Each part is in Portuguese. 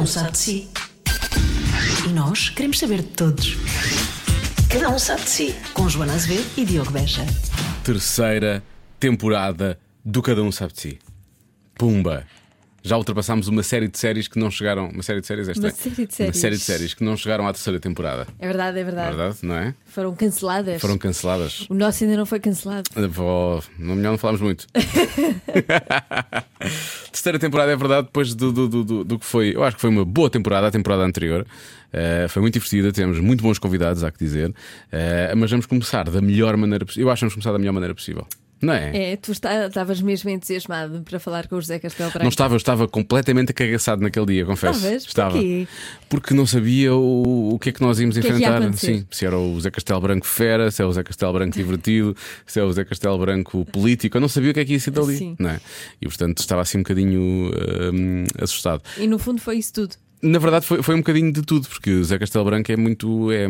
um sabe de si. E nós queremos saber de todos. Cada um sabe de si. Com Joana Azevedo e Diogo Beja. terceira temporada do Cada Um Sabe de Si. Pumba! Já ultrapassámos uma série de séries que não chegaram. Uma série de séries esta Uma é? série de Uma séries. série de séries que não chegaram à terceira temporada. É verdade, é É verdade. verdade, não é? Foram canceladas. Foram canceladas. O nosso ainda não foi cancelado. Oh, não melhor não falámos muito. Terceira temporada é verdade, depois do, do, do, do- que foi. Eu acho que foi uma boa temporada, a temporada anterior. Eh, foi muito divertida, temos muito bons convidados, há que dizer. Eh, mas vamos começar da melhor maneira possível. Eu acho que vamos começar da melhor maneira possível. Não é? É, tu estavas mesmo entusiasmado para falar com o José Castelo Branco. Não estava, eu estava completamente acagaçado naquele dia, confesso. Estavas? Estava. Porquê? Porque não sabia o, o que é que nós íamos que é enfrentar. Sim, se era o Zé Castelo Branco fera, se é o Zé Castelo Branco divertido, se é o Zé Castelo Branco político. Eu não sabia o que é que ia ser dali. Sim. Não é? E portanto estava assim um bocadinho hum, assustado. E no fundo foi isso tudo. Na verdade, foi, foi um bocadinho de tudo, porque o Zé Castelo Branco é muito. É,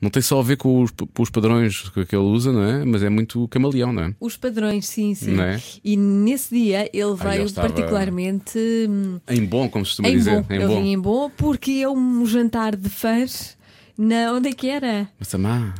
não tem só a ver com os, com os padrões que ele usa, não é? Mas é muito camaleão, não é? Os padrões, sim, sim. É? E nesse dia ele veio estava- particularmente hum, Em bom, como se costuma em dizer. bom. Em ele bom. em bom porque é um jantar de fãs. Na, onde é que era? Massamá.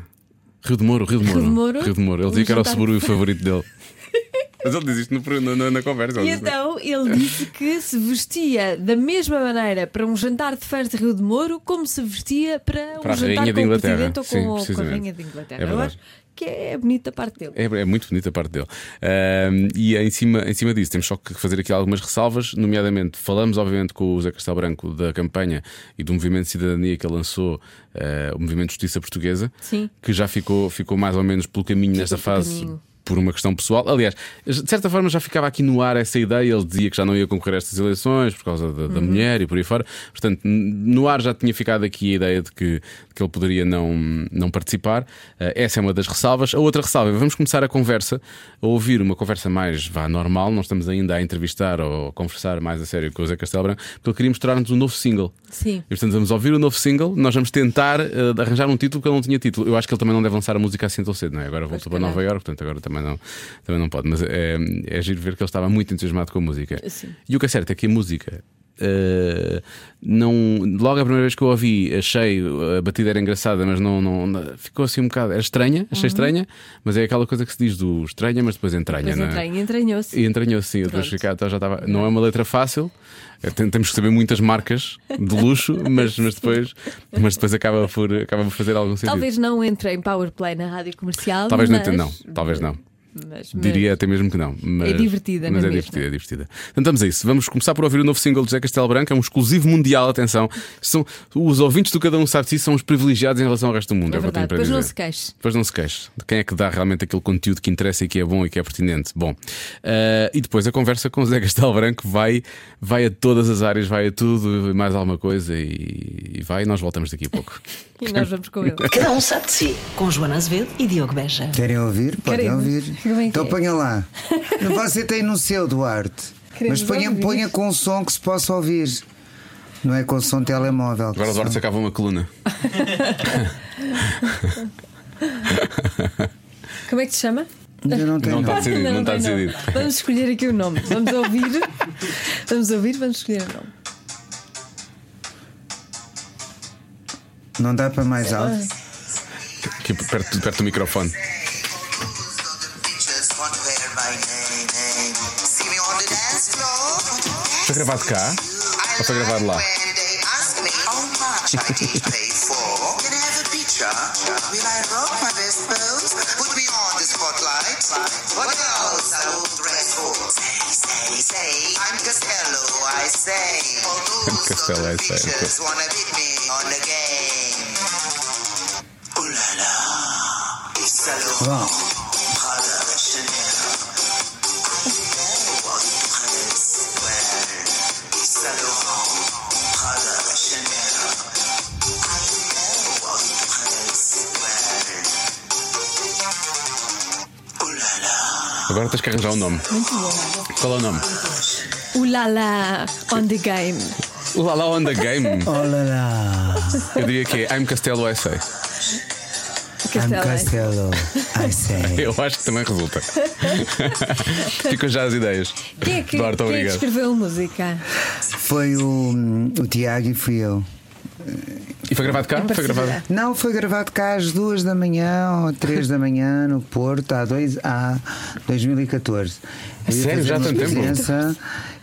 Rio de Moro, Rio de Moro. Rio de Moro? Rio de Moro. Ele Um dizia que era o seguro favorito dele. Mas ele diz isto no- na, na- na conversa. E diz- então ele disse que se vestia da mesma maneira para um jantar de fãs de Rio de Moro como se vestia para um Para a jantar com o. Presidente ou Sim, com, com a. Rainha de Inglaterra. É Eu verdade. acho que é bonita a parte dele. É, é muito bonita a parte dele. Ahm, e em cima, em cima disso, temos só que fazer aqui algumas ressalvas, nomeadamente, falamos, obviamente, com o Zé Castelo Branco da campanha e do movimento de cidadania que ele lançou, ah, o Movimento de Justiça Portuguesa, Sim. que já ficou, ficou mais ou menos pelo caminho nesta pelo fase. caminho. Por uma questão pessoal. Aliás, de certa forma já ficava aqui no ar essa ideia. Ele dizia que já não ia concorrer a estas eleições por causa da, Uhum. da mulher e por aí fora. Portanto, no ar já tinha ficado aqui a ideia de que, de que ele poderia não, não participar. Eh, essa é uma das ressalvas. A outra ressalva, vamos começar a conversa, a ouvir uma conversa mais vá, normal. Não estamos ainda a entrevistar ou a conversar mais a sério com o Zé Castelo Branco, porque ele queria mostrar-nos um novo single. Sim. E portanto vamos ouvir o novo single, nós vamos tentar eh, arranjar um título que ele não tinha título. Eu acho que ele também não deve lançar a música assim tão cedo, não é? Agora voltou para. Nova Iorque, portanto agora também não, também não pode. Mas é, é giro ver que ele estava muito entusiasmado com a música. Sim. E o que é certo é que a música. Eh, não, logo a primeira vez que eu ouvi, achei a batida era engraçada, mas não, não, ficou assim um bocado. Era estranha, achei estranha, mas é aquela coisa que se diz do estranha, mas depois entranha, Depois é? entranhei, entranhou-se. E entranhou sim, depois ficar, então já estava. Não é uma letra fácil, tem- temos que saber muitas marcas de luxo, mas, mas, depois, mas depois acaba por, acaba por fazer algum sentido. Talvez não entre em Powerplay na rádio comercial. Talvez não mas, não, talvez não. Mas, mas- Diria até mesmo que não. Mas, É divertida, Mas não é é mesmo? divertida, é divertida. Então vamos a isso. Vamos começar por ouvir o novo single de José Castelo Branco, é um exclusivo mundial, atenção. São, os ouvintes do Cada Um Sabe de Si são os privilegiados em relação ao resto do mundo. É É, verdade. para Depois não dizer. se queixe. Depois não se queixe. De quem é que dá realmente aquele conteúdo que interessa e que é bom e que é pertinente? Bom, eh, e depois a conversa com o Zé Castelo Branco vai, vai a todas as áreas, vai a tudo e mais alguma coisa e, e vai e nós voltamos daqui a pouco. E nós vamos com ele. Cada um sabe de si. Com Joana Azevedo e Diogo Beja. Querem ouvir? Podem Queremos. ouvir. Então ponha lá. Não Você tem no seu, Duarte. Queremos Mas ponha, ponha com som que se possa ouvir. Não é com som telemóvel. Agora o Eduardo sacava uma coluna. Como é que se chama? Eu não tenho. Não está decidido, não nome. decidido. Vamos escolher aqui o nome. Vamos ouvir. Vamos ouvir, vamos escolher o nome. Não dá para mais alto. Aqui perto, perto do microfone. Foi gravado cá? Ou foi gravado lá? I'm Costello, I say. Costello, Agora tens que arranjar um nome. Qual é o nome? Ulala on the game. Lá on the game. olá lá. Eu diria que é I'm Castelo I say. I'm Castelo. Castelo. I say. Eu acho que também resulta. Ficam já as ideias. Quem é que, Eduardo, quem é que obrigado. escreveu a música? Foi o, o Tiago e fui eu. E foi gravado cá? Foi gravado. Não, foi gravado cá às duas da manhã ou três da manhã no Porto, há, dois, há 2014. Eu ia sério? Já há tanto tempo? presença,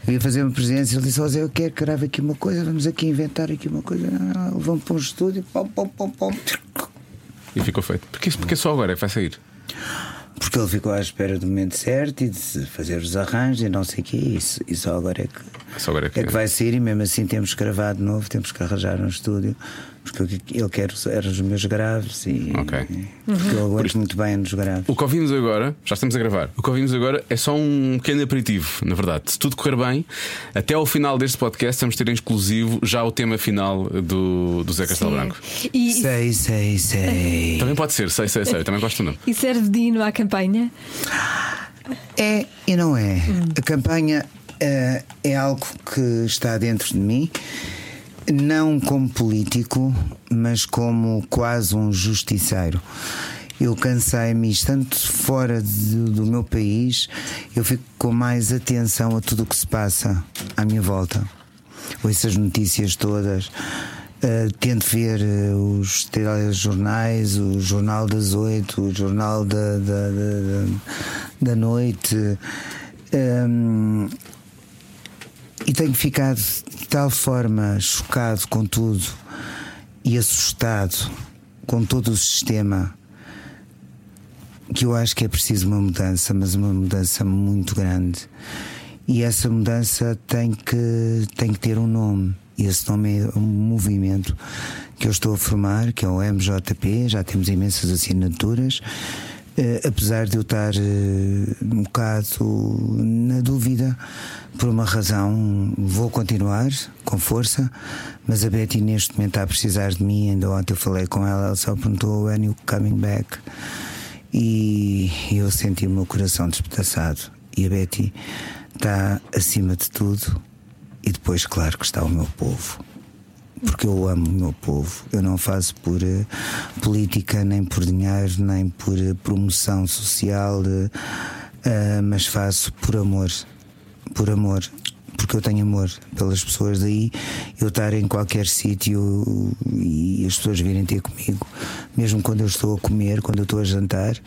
Eu ia fazer uma presença e ele disse: Zé, eu quero que grave aqui uma coisa, vamos aqui inventar aqui uma coisa. Vamos para um estúdio, pom, pom, pom, pom. E ficou feito. Porquê, porque só agora é que vai sair? Porque ele ficou à espera do momento certo e de fazer os arranjos e não sei o quê. Isso, e só agora é que, Só agora é que- é que vai sair. E mesmo assim temos que gravar de novo, temos que arranjar um estúdio. Porque ele quer eram os meus graves e. Ok. Porque eu aguento muito bem nos graves. O que ouvimos agora, já estamos a gravar, o que ouvimos agora é só um pequeno aperitivo, na verdade. Se tudo correr bem, até ao final deste podcast vamos ter em exclusivo já o tema final do, do Zé Castelo Branco. E, Sei, sei, sei. Também pode ser, sei, sei, sei, eu também gosto do nome. e serve de hino à campanha? É e não é. A campanha eh, é algo que está dentro de mim, não como político, mas como quase um justiceiro. Eu cansei-me, estando fora de- do meu país, eu fico com mais atenção a tudo o que se passa à minha volta. Ouço as notícias todas. Uh, tento ver uh, os telejornais, o Jornal das Oito, o Jornal da, da, da, da noite. Um, e tenho ficado de tal forma chocado com tudo e assustado com todo o sistema que eu acho que é preciso uma mudança, mas uma mudança muito grande. E essa mudança tem que, tem que ter um nome. E esse nome é um movimento que eu estou a formar, que é o MJP, já temos imensas assinaturas. Eh, apesar de eu estar eh, um bocado na dúvida, por uma razão, vou continuar com força, mas a Betty neste momento está a precisar de mim. Ainda ontem eu falei com ela, ela só perguntou: When you coming back? E eu senti o meu coração despedaçado. E a Betty está acima de tudo. E depois, claro, que está o meu povo. Porque eu amo o meu povo. Eu não faço por eh, política, nem por dinheiro, nem por eh, promoção social, eh, mas faço por amor. Por amor. Porque eu tenho amor pelas pessoas. Daí eu estar em qualquer sítio e as pessoas virem ter comigo, mesmo quando eu estou a comer, quando eu estou a jantar.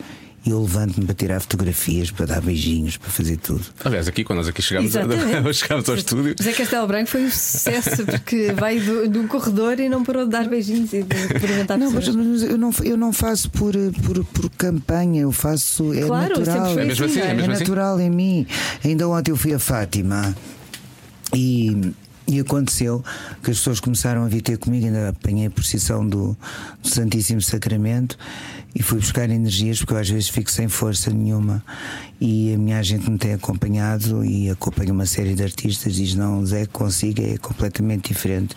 E eu levanto-me para tirar fotografias, para dar beijinhos, para fazer tudo. Aliás, aqui, quando nós aqui chegámos, Exatamente. chegámos ao estúdio. José Castelo Branco foi um sucesso porque vai do- de um corredor e não parou de dar beijinhos e de cumprimentar Não, mas, pessoas. mas eu, não, eu não faço por, por, por campanha, eu faço. É Claro, natural. É mesmo assim, é não mesmo assim. natural em mim. Ainda ontem eu fui a Fátima e, e aconteceu que as pessoas começaram a vir ter comigo, ainda apanhei a procissão do, do Santíssimo Sacramento e fui buscar energias porque eu às vezes fico sem força nenhuma e a minha agente me tem acompanhado e acompanha uma série de artistas diz não, Zé, consigo, é completamente diferente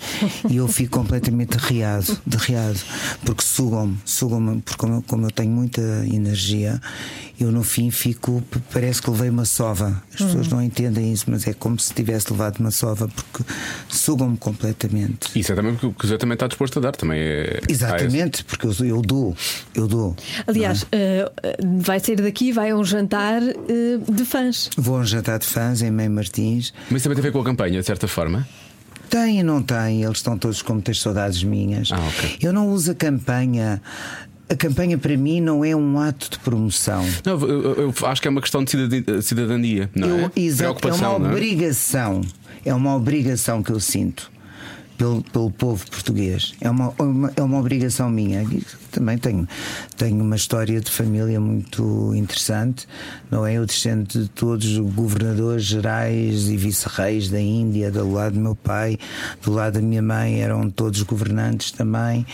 e eu fico completamente derriado, derriado porque sugam-me, sugam-me porque como eu, como eu tenho muita energia eu no fim fico, parece que levei uma sova. As pessoas não entendem isso, mas é como se tivesse levado uma sova porque sugam-me completamente. Isso é também porque o que o Zé também está disposto a dar. Também é. Exatamente, porque eu, eu dou, eu dou. Aliás, eh, eh, vai sair daqui, vai a um jantar eh, de fãs. Vou a um jantar de fãs em Mãe Martins. Mas isso também tem a ver com a campanha, de certa forma. Tem e não tem, eles estão todos com muitas saudades minhas. Ah, ok. Eu não uso a campanha. A campanha para mim não é um ato de promoção. Não, eu, eu- acho que é uma questão de cidadania, cidadania não Eu- é? exato, é uma é? obrigação. É uma obrigação que eu sinto pelo, pelo povo português. É uma, uma- é uma obrigação minha. Também tenho, tenho uma história de família muito interessante, não é? Eu descendo de todos os governadores gerais e vice-reis da Índia, do lado do meu pai, do lado da minha mãe, eram todos governantes também.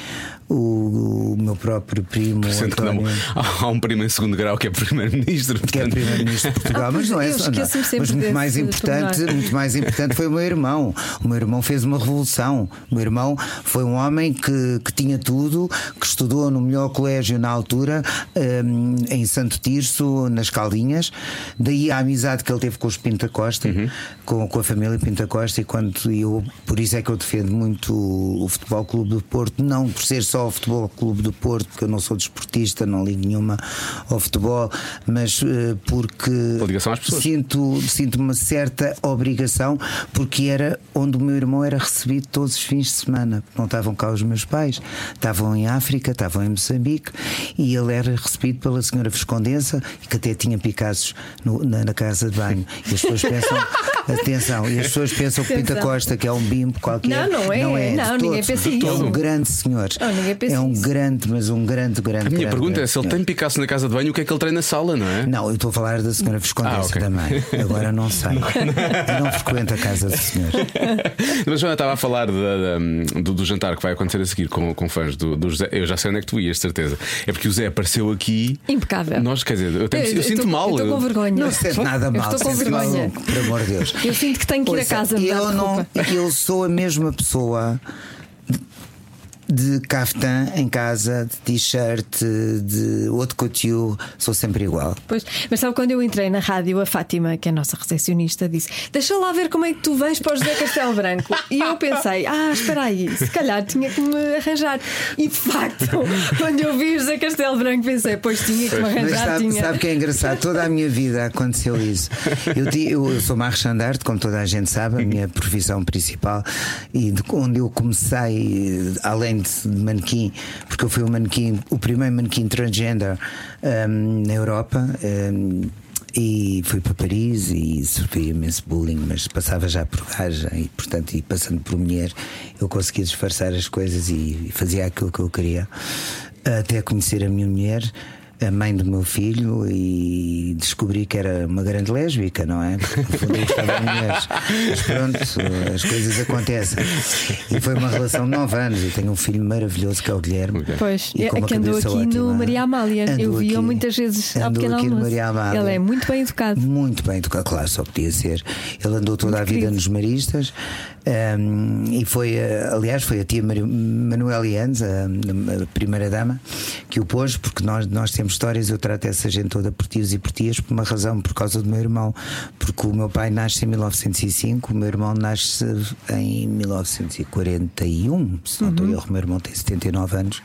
O, o meu próprio primo, Sendo que não, há um primo em segundo grau que é primeiro-ministro. que é portanto- primeiro-ministro de Portugal, mas não é só. Não. sempre Mas muito mais importante, muito mais importante foi o meu irmão. O meu irmão fez uma revolução. O meu irmão foi um homem que, que tinha tudo, que estudou no melhor colégio na altura, hum, em Santo Tirso, nas Caldinhas. Daí a amizade que ele teve com os Pinta Costa, com, com a família Pinta Costa, e quando eu, por isso é que eu defendo muito o Futebol Clube do Porto, não por ser só só ao Futebol Clube do Porto, porque eu não sou desportista, não ligo nenhuma ao futebol, mas eh, porque sinto, sinto uma certa obrigação, porque era onde o meu irmão era recebido todos os fins de semana. Não estavam cá os meus pais, estavam em África, estavam em Moçambique, e ele era recebido pela senhora Viscondensa, que até tinha Picassos no- na, na casa de banho. E as pessoas pensam, atenção, e as pessoas pensam que Pinta. Costa, que é um bimbo qualquer. Não, não é. Não, é de Não, ninguém pensa É isso. um grande senhor. Não, ninguém pensa é um isso. grande, mas um grande, grande. A minha grande, pergunta é grande se ele tem Picasso na casa de banho, o que é que ele treina na sala, não é? Não, eu estou a falar da senhora Viscondensa Ah, ok. também. Agora não sei. Eu não frequento a casa do senhor. Mas Joana estava a falar da- da- do, do jantar que vai acontecer a seguir com, com fãs do, do José. Eu já sei onde é que tu ias, certeza. É porque o Zé apareceu aqui. Impecável. Nós, quer dizer, eu, tenho- eu Eu- eu sinto estou- mal. eu Estou com vergonha. Não sente nada mal. Estou com mal, vergonha. Por amor de Deus. Eu sinto que tenho que ir a Ouça, casa eu de não. Eu sou a mesma pessoa de caftan em casa, de t-shirt, de outro couture, sou sempre igual. Pois, mas sabe quando eu entrei na rádio, a Fátima, que é a nossa recepcionista, disse: Deixa lá ver como é que tu vens para o José Castelo Branco. E eu pensei: Ah, espera aí, se calhar tinha que me arranjar. E de facto, quando eu vi o José Castelo Branco, pensei: Pois tinha que me arranjar. sabe, tinha. sabe que é engraçado? Toda a minha vida aconteceu isso. Eu, eu, eu sou marchandarte, como toda a gente sabe, a minha profissão principal, e de onde eu comecei, além de manequim, porque eu fui o manequim, o primeiro manequim transgender hum, na Europa. hum, e fui para Paris e sofri imenso bullying, mas passava já por gaja e, portanto, e passando por mulher, eu conseguia disfarçar as coisas e, e fazia aquilo que eu queria. Até conhecer a minha mulher, a mãe do meu filho, e descobri que era uma grande lésbica, não é? Porque, no fundo, eu gostava de mulheres. Mas pronto, as coisas acontecem. E foi uma relação de nove anos. Eu tenho um filho maravilhoso que é o Guilherme. Pois, E é que andou aqui no ótima. Maria Amália. Eu Andou vi-o aqui- muitas vezes ao andou pequeno aqui no almoço. Maria Amália. Ele é muito bem educado. Muito bem educado, claro, só podia ser. Ele andou toda Muito a vida querido. nos Maristas ehm, e foi, eh, aliás, foi a tia Manuela Yanes, a, a primeira dama, que o pôs, porque nós, nós temos histórias, eu trato essa gente toda por tios e por tias por uma razão, por causa do meu irmão. Porque o meu pai nasce em 1905, o meu irmão nasce em 1941, se não estou a erro, o meu irmão tem 79 anos.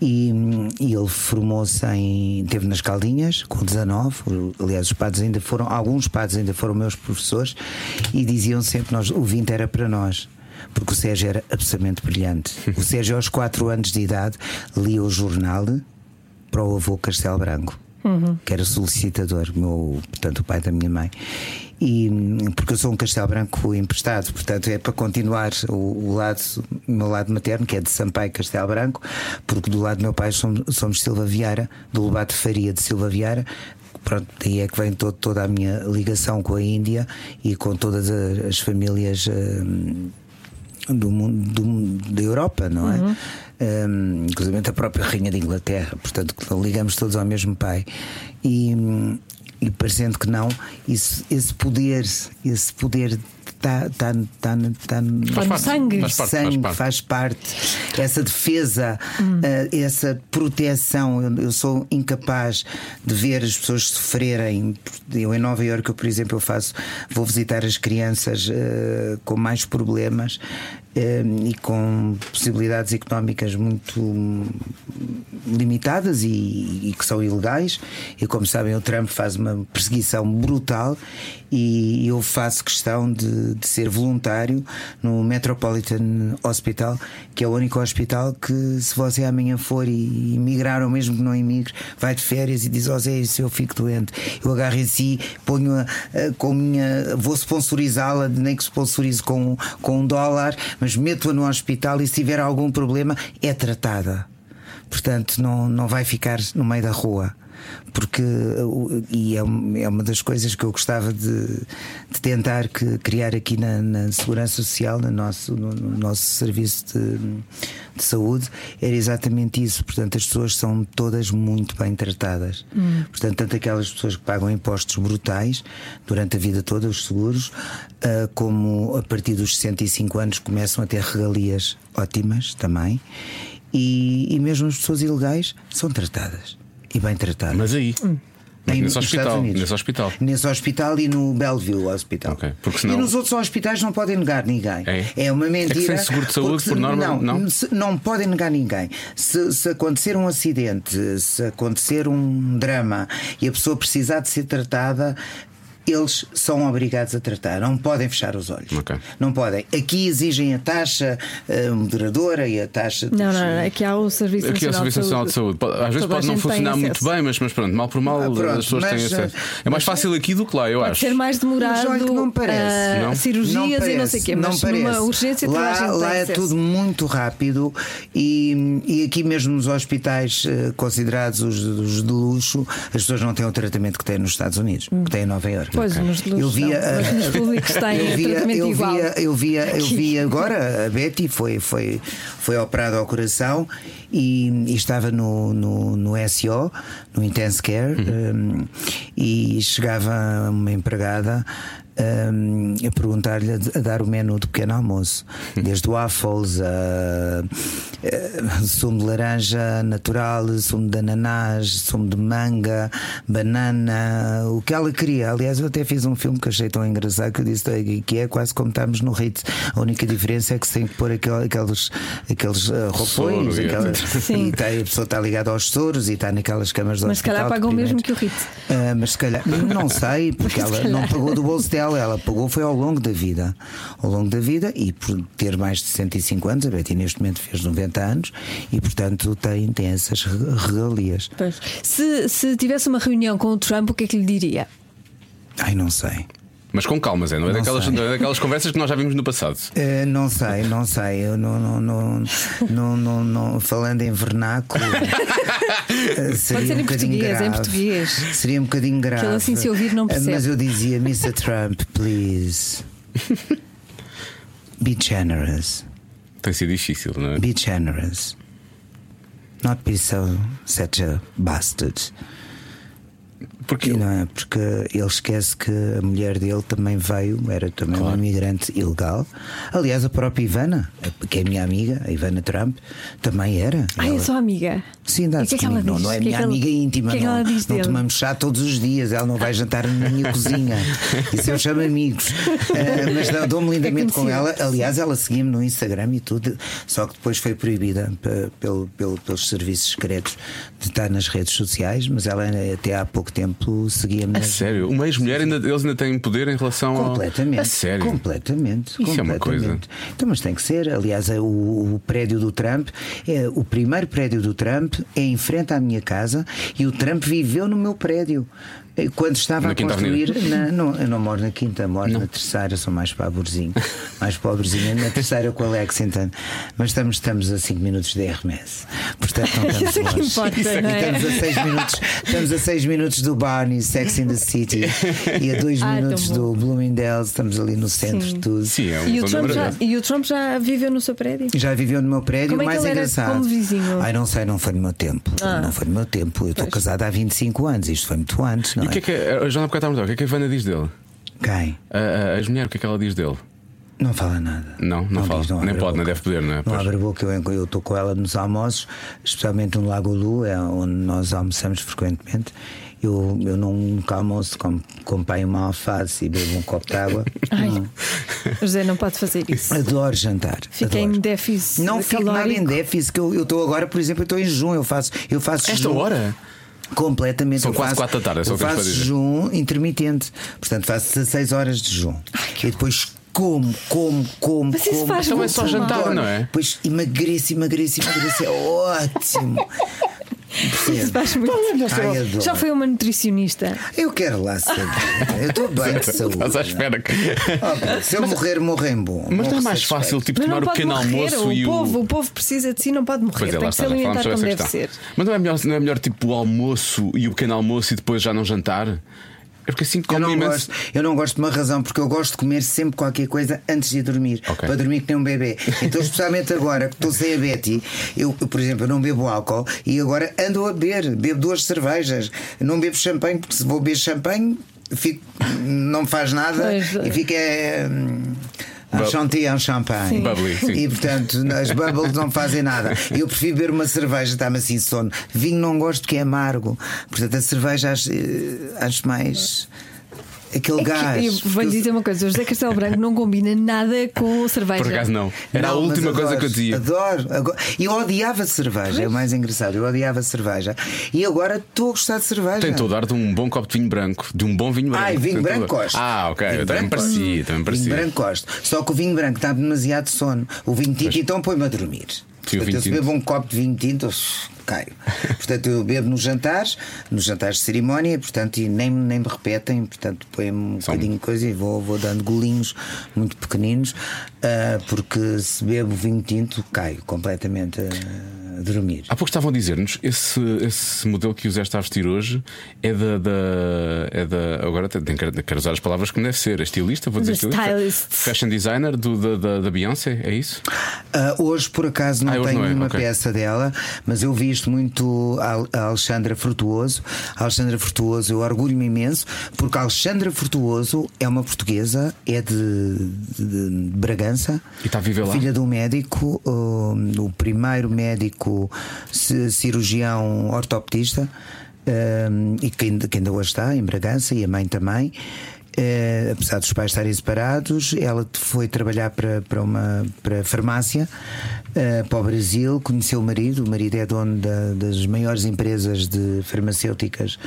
E, e ele formou-se em. teve nas Caldinhas com 19. Aliás, os padres ainda foram, alguns padres ainda foram meus professores e diziam sempre nós, o 20 era para nós. Porque o Sérgio era absolutamente brilhante. O Sérgio, aos 4 anos de idade, lia o jornal para o avô Castelo Branco, que era solicitador, meu, portanto, o pai da minha mãe. E, porque eu sou um Castelo Branco emprestado, portanto, é para continuar o, o lado, o meu lado materno, que é de Sampaio Castelo Branco, porque do lado do meu pai somos, somos Silva Vieira, do Lobato Faria de Silva Vieira. Pronto, daí é que vem todo- toda a minha ligação com a Índia e com todas as famílias. hum, do mundo, do da Europa, não é? Um, inclusive a própria Rainha de Inglaterra, portanto, ligamos todos ao mesmo pai. E, e parecendo que não, isso, esse poder, esse poder está tá, tá, tá, Está no parte, sangue. faz parte, sangue, faz parte. faz parte. Essa defesa, eh, essa proteção. Eu, eu sou incapaz de ver as pessoas sofrerem. Eu em Nova Iorque, eu, por exemplo, eu faço, vou visitar as crianças eh, com mais problemas eh, e com possibilidades económicas muito hum, limitadas e, e que são ilegais. E como sabem, o Trump faz uma perseguição brutal e eu faço questão de, de ser voluntário no Metropolitan Hospital, que é o único hospital que, se você amanhã for e emigrar, ou mesmo que não emigre, vai de férias e diz: Ó Zé, se eu fico doente, eu agarro em si, ponho-a eh, com a minha. vou sponsorizá-la, nem que sponsorize com, com um dólar, mas meto-a no hospital e se tiver algum problema, é tratada. Portanto, não, não vai ficar no meio da rua. Porque, uh, e é, é uma das coisas que eu gostava de, de tentar que, criar aqui na, na Segurança Social, no nosso, no, no nosso serviço de, de saúde, era exatamente isso. Portanto, as pessoas são todas muito bem tratadas. Portanto, tanto aquelas pessoas que pagam impostos brutais durante a vida toda, os seguros, uh, como a partir dos 65 anos começam a ter regalias ótimas também. E, e mesmo as pessoas ilegais são tratadas. E bem tratadas. Mas aí, Aí Nesse nos hospital, nesse hospital. Nesse hospital e no Bellevue Hospital. Ok, porque senão- E nos outros hospitais não podem negar ninguém. É? uma É que mentira. sem seguro de saúde, se- por norma, não, não? se- não podem negar ninguém. Se, se acontecer um acidente, se acontecer um drama e a pessoa precisar de ser tratada. Eles são obrigados a tratar, não podem fechar os olhos. Ok. Não podem. Aqui exigem a taxa eh, moderadora e a taxa de Não, não, não. Aqui há o Serviço Aqui é o Nacional, Serviço Nacional de Saúde. Às vezes Toda pode não funcionar acesso. muito bem, mas, mas pronto, mal por mal Ah, pronto, as pessoas têm mas, acesso. eh, É mais fácil aqui do que lá, eu Pode acho. ser mais demorado. Mas olha que não parece. ah, Não? Cirurgias Não e não parece, sei o quê, não mas parece. numa urgência lá, lá é acesso. tudo muito rápido e, e aqui mesmo nos hospitais eh, considerados os, os de luxo, as pessoas não têm o tratamento que têm nos Estados Unidos, que têm em Nova Iorque. Pois, luxo eu via, não, mas nos públicos têm eu via, tratamento eu igual. via, eu via, eu vi agora a Betty foi, foi, foi operada ao coração e, e estava no, no, no SO, no Intense Care, um, e chegava uma empregada. Um, a perguntar-lhe a, a dar o menu do pequeno almoço, desde waffles a, a sumo de laranja natural, sumo de ananás, sumo de manga, banana, o que ela queria. Aliás, eu até fiz um filme que achei tão engraçado que eu disse que é quase como estamos no Ritz. A única diferença é que se tem que pôr aquel- aqueles, aqueles uh, roupões, e Sim. e tá- a pessoa está ligada aos soros e está naquelas camas de Mas se calhar pagam o mesmo que o. Ritz. Ah, mas se calhar, não sei, porque Mas se ela não pagou do bolso dela, ela pagou foi ao longo da vida. Ao longo da vida e por ter mais de 65 anos, a Betty neste momento fez 90 anos e portanto tem, tem essas re- regalias. Pois. Se, se tivesse uma reunião com o Trump, o que é que lhe diria? Ai, não sei. Mas com calma, Zé, não é, Não daquelas, não é daquelas conversas que nós já vimos no passado. Eh, não sei, não sei. Eu não, não, não, não, não, não- falando em vernáculo. eh, seria ser um em português, em grave. português. Seria um bocadinho grave. ele assim, se ouvir, não Eh, percebe. Mas eu dizia, Mr. Trump, please. Be generous. Tem sido difícil, não é? Be generous. Not be so such a bastard. Porque E não é? Porque ele esquece que a mulher dele também veio, era também Claro. uma imigrante ilegal. Aliás, a própria Ivana, que é a minha amiga, a Ivana Trump, também era. Ah, é Ela- sua amiga. Sim, dá o que é que ela não, diz? não é que é minha que ela- amiga íntima. o que é que não, ela diz não dele? tomamos chá todos os dias, ela não vai jantar na minha cozinha. Isso eu chamo amigos. Ah, mas não, dou-me lindamente com ela. Aliás, ela seguia-me no Instagram e tudo, só que depois foi proibida pe- pelo, pelo- pelos serviços secretos de estar nas redes sociais, mas ela até há pouco tempo seguia-me A nas- sério, uma ex-mulher, ainda, eles ainda têm poder em relação ao. Completamente. A sério. Completamente. Isso é uma completamente. Então, mas tem que ser. Aliás, é o, o prédio do Trump, é, o primeiro prédio do Trump é em frente à minha casa e o Trump viveu no meu prédio. Quando estava Na a construir. Na, não, eu não moro na quinta, moro na terceira, sou mais pobrezinho. mais pobrezinho. Na terceira com a Lexington. Mas estamos, estamos a 5 minutos de RMS. Portanto, não estamos Isso é que longe. importa, Isso é que não é? estamos a 6 minutos. Estamos a 6 minutos do Barney, Sex in the City. E a 2 Ah, minutos do Bloomingdale's, estamos ali no centro Sim. de tudo. Sim, é um E o, Trump já, e o Trump já viveu no seu prédio? Já viveu no meu prédio, Como é que mais engraçado. como vizinho? Ai, não sei, não foi no meu tempo. Ah. Não foi no meu tempo. Eu estou casada há 25 anos, isto foi muito antes, não E o que é que a Joana Bocata o que é que a Ivana diz dele? Quem? A, a, a ex-mulher, o que é que ela diz dele? Não fala nada. Não, não fala. diz, Nem abre a pode, nem boca. deve poder, não é? Não Pois. abre a boca. Eu estou com ela nos almoços, especialmente no Lago Lu, é onde nós almoçamos frequentemente. Eu, eu não nunca almoço, como, pai uma alface e bebo um copo de água. Ai, Não. José não pode fazer isso. Adoro jantar. Fica adoro. em déficit Não fico nada em déficit, que eu eu estou agora, por exemplo, eu estou em junho, eu faço, eu faço Esta jejum. hora? Completamente. São eu quase faço, quatro da tarde, é só eu faço jejum intermitente. Portanto, faço 16 horas de jejum. e depois como, como, como. Mas isso como. faz Então é só jantar, não é? Depois emagreço, emagreço, emagreço. É ótimo. Isso faz muito Ai, adoro. Já foi uma nutricionista. Eu quero lá saber. Eu estou bem de saúde. Estás à espera que. Se eu morrer, morrer em bom. Mas não é mais fácil, tipo, Mas tomar o pequeno morrer. almoço o e povo, o. o povo precisa de si, não pode morrer. Pois é, Tem que está, se alimentar como deve questão. ser. Mas não é, melhor, não é melhor tipo o almoço e o pequeno almoço e depois já não jantar? É porque assim Eu não, imenso. gosto, eu não gosto de uma razão, porque eu gosto de comer sempre qualquer coisa antes de ir dormir. Ok. Para dormir que nem um bebê. Então, especialmente agora que estou sem a Betty, eu, eu, por exemplo, eu não bebo álcool e agora ando a beber. Bebo duas cervejas. Não bebo champanhe, porque se vou beber champanhe, fico, não me faz nada Pois. e fica. é, hum, Um chantilly é um champanhe. Bubbly, sim. E portanto, as bubbles não fazem nada. Eu prefiro beber uma cerveja, está-me assim sono. Vinho não gosto porque é amargo. Portanto, a cerveja acho, eh, acho mais. Aquele É que gás. eu vou-lhe dizer uma coisa: o José Castelo Branco não combina nada com cerveja. Por acaso não. Era a Não, mas última coisa adoro, que eu dizia. Adoro. Agora- Eu odiava cerveja, é o mais engraçado. Eu odiava cerveja. E agora estou a gostar de cerveja. Tem todo o ar de um bom copo de vinho branco. De um bom vinho branco. Ai, vinho branco gosto. Ah, ok. Vinho Eu também parecia. Também me Vinho parecia. branco gosto. Só que o vinho branco está demasiado sono. O vinho tinto então põe-me a dormir. Sim, o Portanto, vinho eu se tinto. bebo um copo de vinho tinto, caio. Portanto, eu bebo nos jantares, nos jantares de cerimónia, portanto, e nem, nem me repetem, portanto, põe-me um São- bocadinho de coisa e vou, vou dando golinhos muito pequeninos, ah, porque se bebo vinho tinto, caio completamente a, a dormir. Há pouco estavam a dizer-nos esse, esse modelo que o Zé está a vestir hoje é da. da, é da agora tenho que quero usar as palavras como deve ser. É estilista, vou dizer estilista. Fashion designer do, da, da, da Beyoncé, é isso? Ah, hoje, por acaso, não Ah, tenho não é, nenhuma ok. peça dela, mas eu visto muito a Alexandra Frutuoso. A Alexandra Frutuoso, eu orgulho-me imenso, porque a Alexandra Frutuoso é uma portuguesa, é de, de- Bragança. E está a viver lá? Filha de um médico, um, o primeiro médico ci- cirurgião ortopedista, um, e que ainda, que ainda hoje está em Bragança, e a mãe também. Eh, apesar dos pais estarem separados, ela foi trabalhar para, para uma para farmácia eh, para o Brasil, conheceu o marido. O marido é dono da- das maiores empresas de farmacêuticas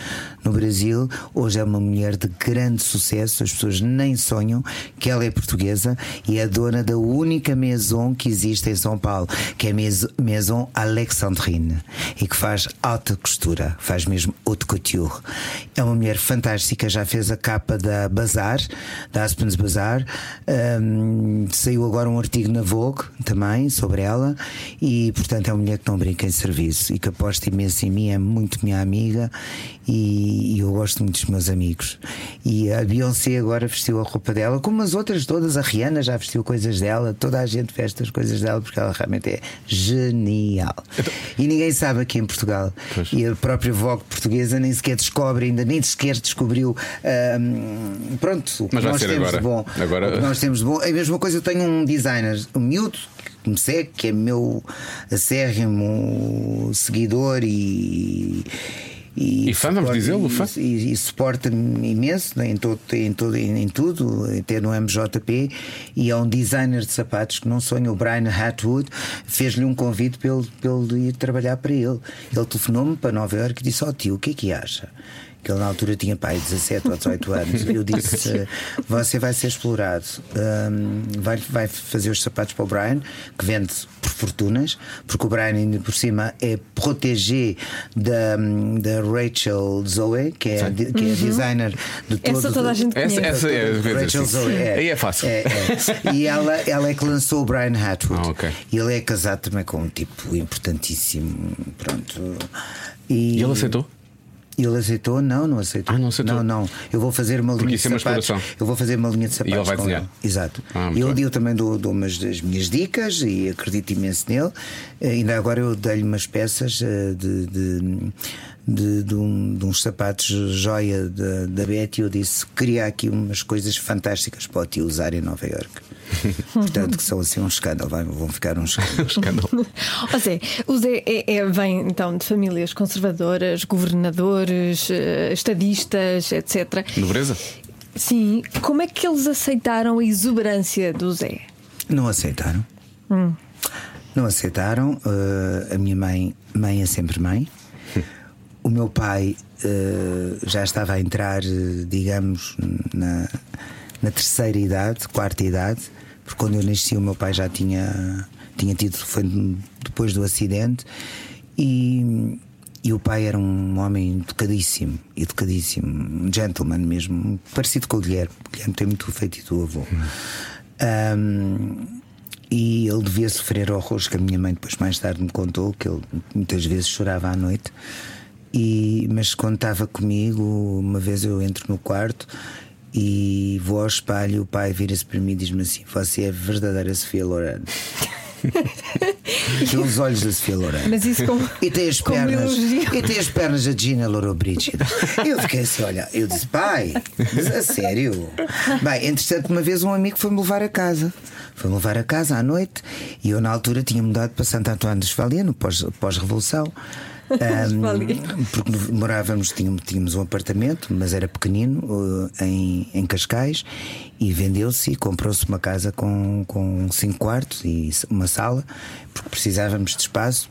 no Brasil. Hoje é uma mulher de grande sucesso, as pessoas nem sonham que ela é portuguesa e é dona da única maison que existe em São Paulo, que é a Maison Alexandrine, e que faz alta costura, faz mesmo haute couture. É uma mulher fantástica, já fez a capa da Bazar, da Aspen's Bazar. Hum, saiu agora um artigo na Vogue também sobre ela, e portanto é uma mulher que não brinca em serviço e que aposta imenso em mim, é muito minha amiga e, e eu gosto muito dos meus amigos. E a Beyoncé agora vestiu a roupa dela, como as outras todas, a Rihanna já vestiu coisas dela, toda a gente veste as coisas dela porque ela realmente é genial. E ninguém sabe aqui em Portugal. Pois. E a própria Vogue portuguesa nem sequer descobre, ainda nem sequer descobriu. hum, pronto, o que nós temos agora. de bom. Agora- O que nós temos de bom. É a mesma coisa, eu tenho um designer, um miúdo, que me segue, que é meu acérrimo seguidor e. E fã, vamos dizê-lo, fã. E, e suporta-me imenso né, em, todo, em, todo, em, em tudo, até no MJP. E é um designer de sapatos que não sonha, o Brian Hatwood, fez-lhe um convite para ele, para ele ir trabalhar para ele. Ele telefonou-me para Nova Iorque e disse: Ó tio, o que é que acha? Que ele na altura tinha pai 17 ou 18 anos. Eu disse: Você vai ser explorado, Hum, vai, vai fazer os sapatos para o Brian, que vende por fortunas, porque o Brian, ainda por cima, é protégé da, da Rachel Zoe, que é, que é a designer de todo Essa toda a gente Essa, conhece. essa é. quer dizer, Rachel. Zoe, é. Aí é fácil. É, é. E ela, ela é que lançou o Brian Hatwood. Ah, ok. E ele é casado também com um tipo importantíssimo. Pronto. E ele aceitou? E ele aceitou? Não, não aceitou. Ah, não aceitou. Não, não. Eu vou fazer uma linha de é uma sapatos. Eu vou fazer uma linha de sapatos. ele vai com desenhar. ele. Exato. Ah, e ele bem. eu também dou, dou umas das minhas dicas e acredito imenso nele. Eh, Ainda agora eu dei-lhe umas peças eh, de. de de, de um- de uns sapatos joia da, da Betty, eu disse queria aqui umas coisas fantásticas para o tio usar em Nova Iorque. Portanto, que são assim um escândalo, vai- vão ficar um escândalo. Ou seja, o Zé é, é- vem então de famílias conservadoras, governadores, eh, estadistas, etc. Nobreza? Sim, como é que eles aceitaram a exuberância do Zé? Não aceitaram. Não aceitaram. Eh, a minha mãe, mãe é sempre mãe. O meu pai eh, já estava a entrar, eh, digamos, na, na terceira idade, quarta idade, porque quando eu nasci o meu pai já tinha, tinha tido, foi depois do acidente, e, e o pai era um homem educadíssimo, educadíssimo, um gentleman mesmo, parecido com o Guilherme. O Guilherme tem muito feito do avô. Ahm, e ele devia sofrer horrores que a minha mãe depois mais tarde me contou que ele muitas vezes chorava à noite e mas quando estava comigo uma vez eu entro no quarto e vou ao espelho o pai vira-se para mim e diz-me assim você é a verdadeira Sofia Loren tem os olhos da Sofia Loren Mas isso como, e tem as pernas. E tem as pernas da Gina Lollobrigida Eu fiquei assim, olha, eu disse, pai, mas a sério? Bem, entretanto, uma vez um amigo foi-me levar a casa Foi-me levar a casa à noite e eu, na altura, tinha mudado para Santo António de Esvalia, no pós- pós-revolução. Esvalia. porque morávamos, tínhamos, tínhamos um apartamento, mas era pequenino, uh, em, em Cascais, e vendeu-se e comprou-se uma casa com, com cinco quartos e uma sala, porque precisávamos de espaço.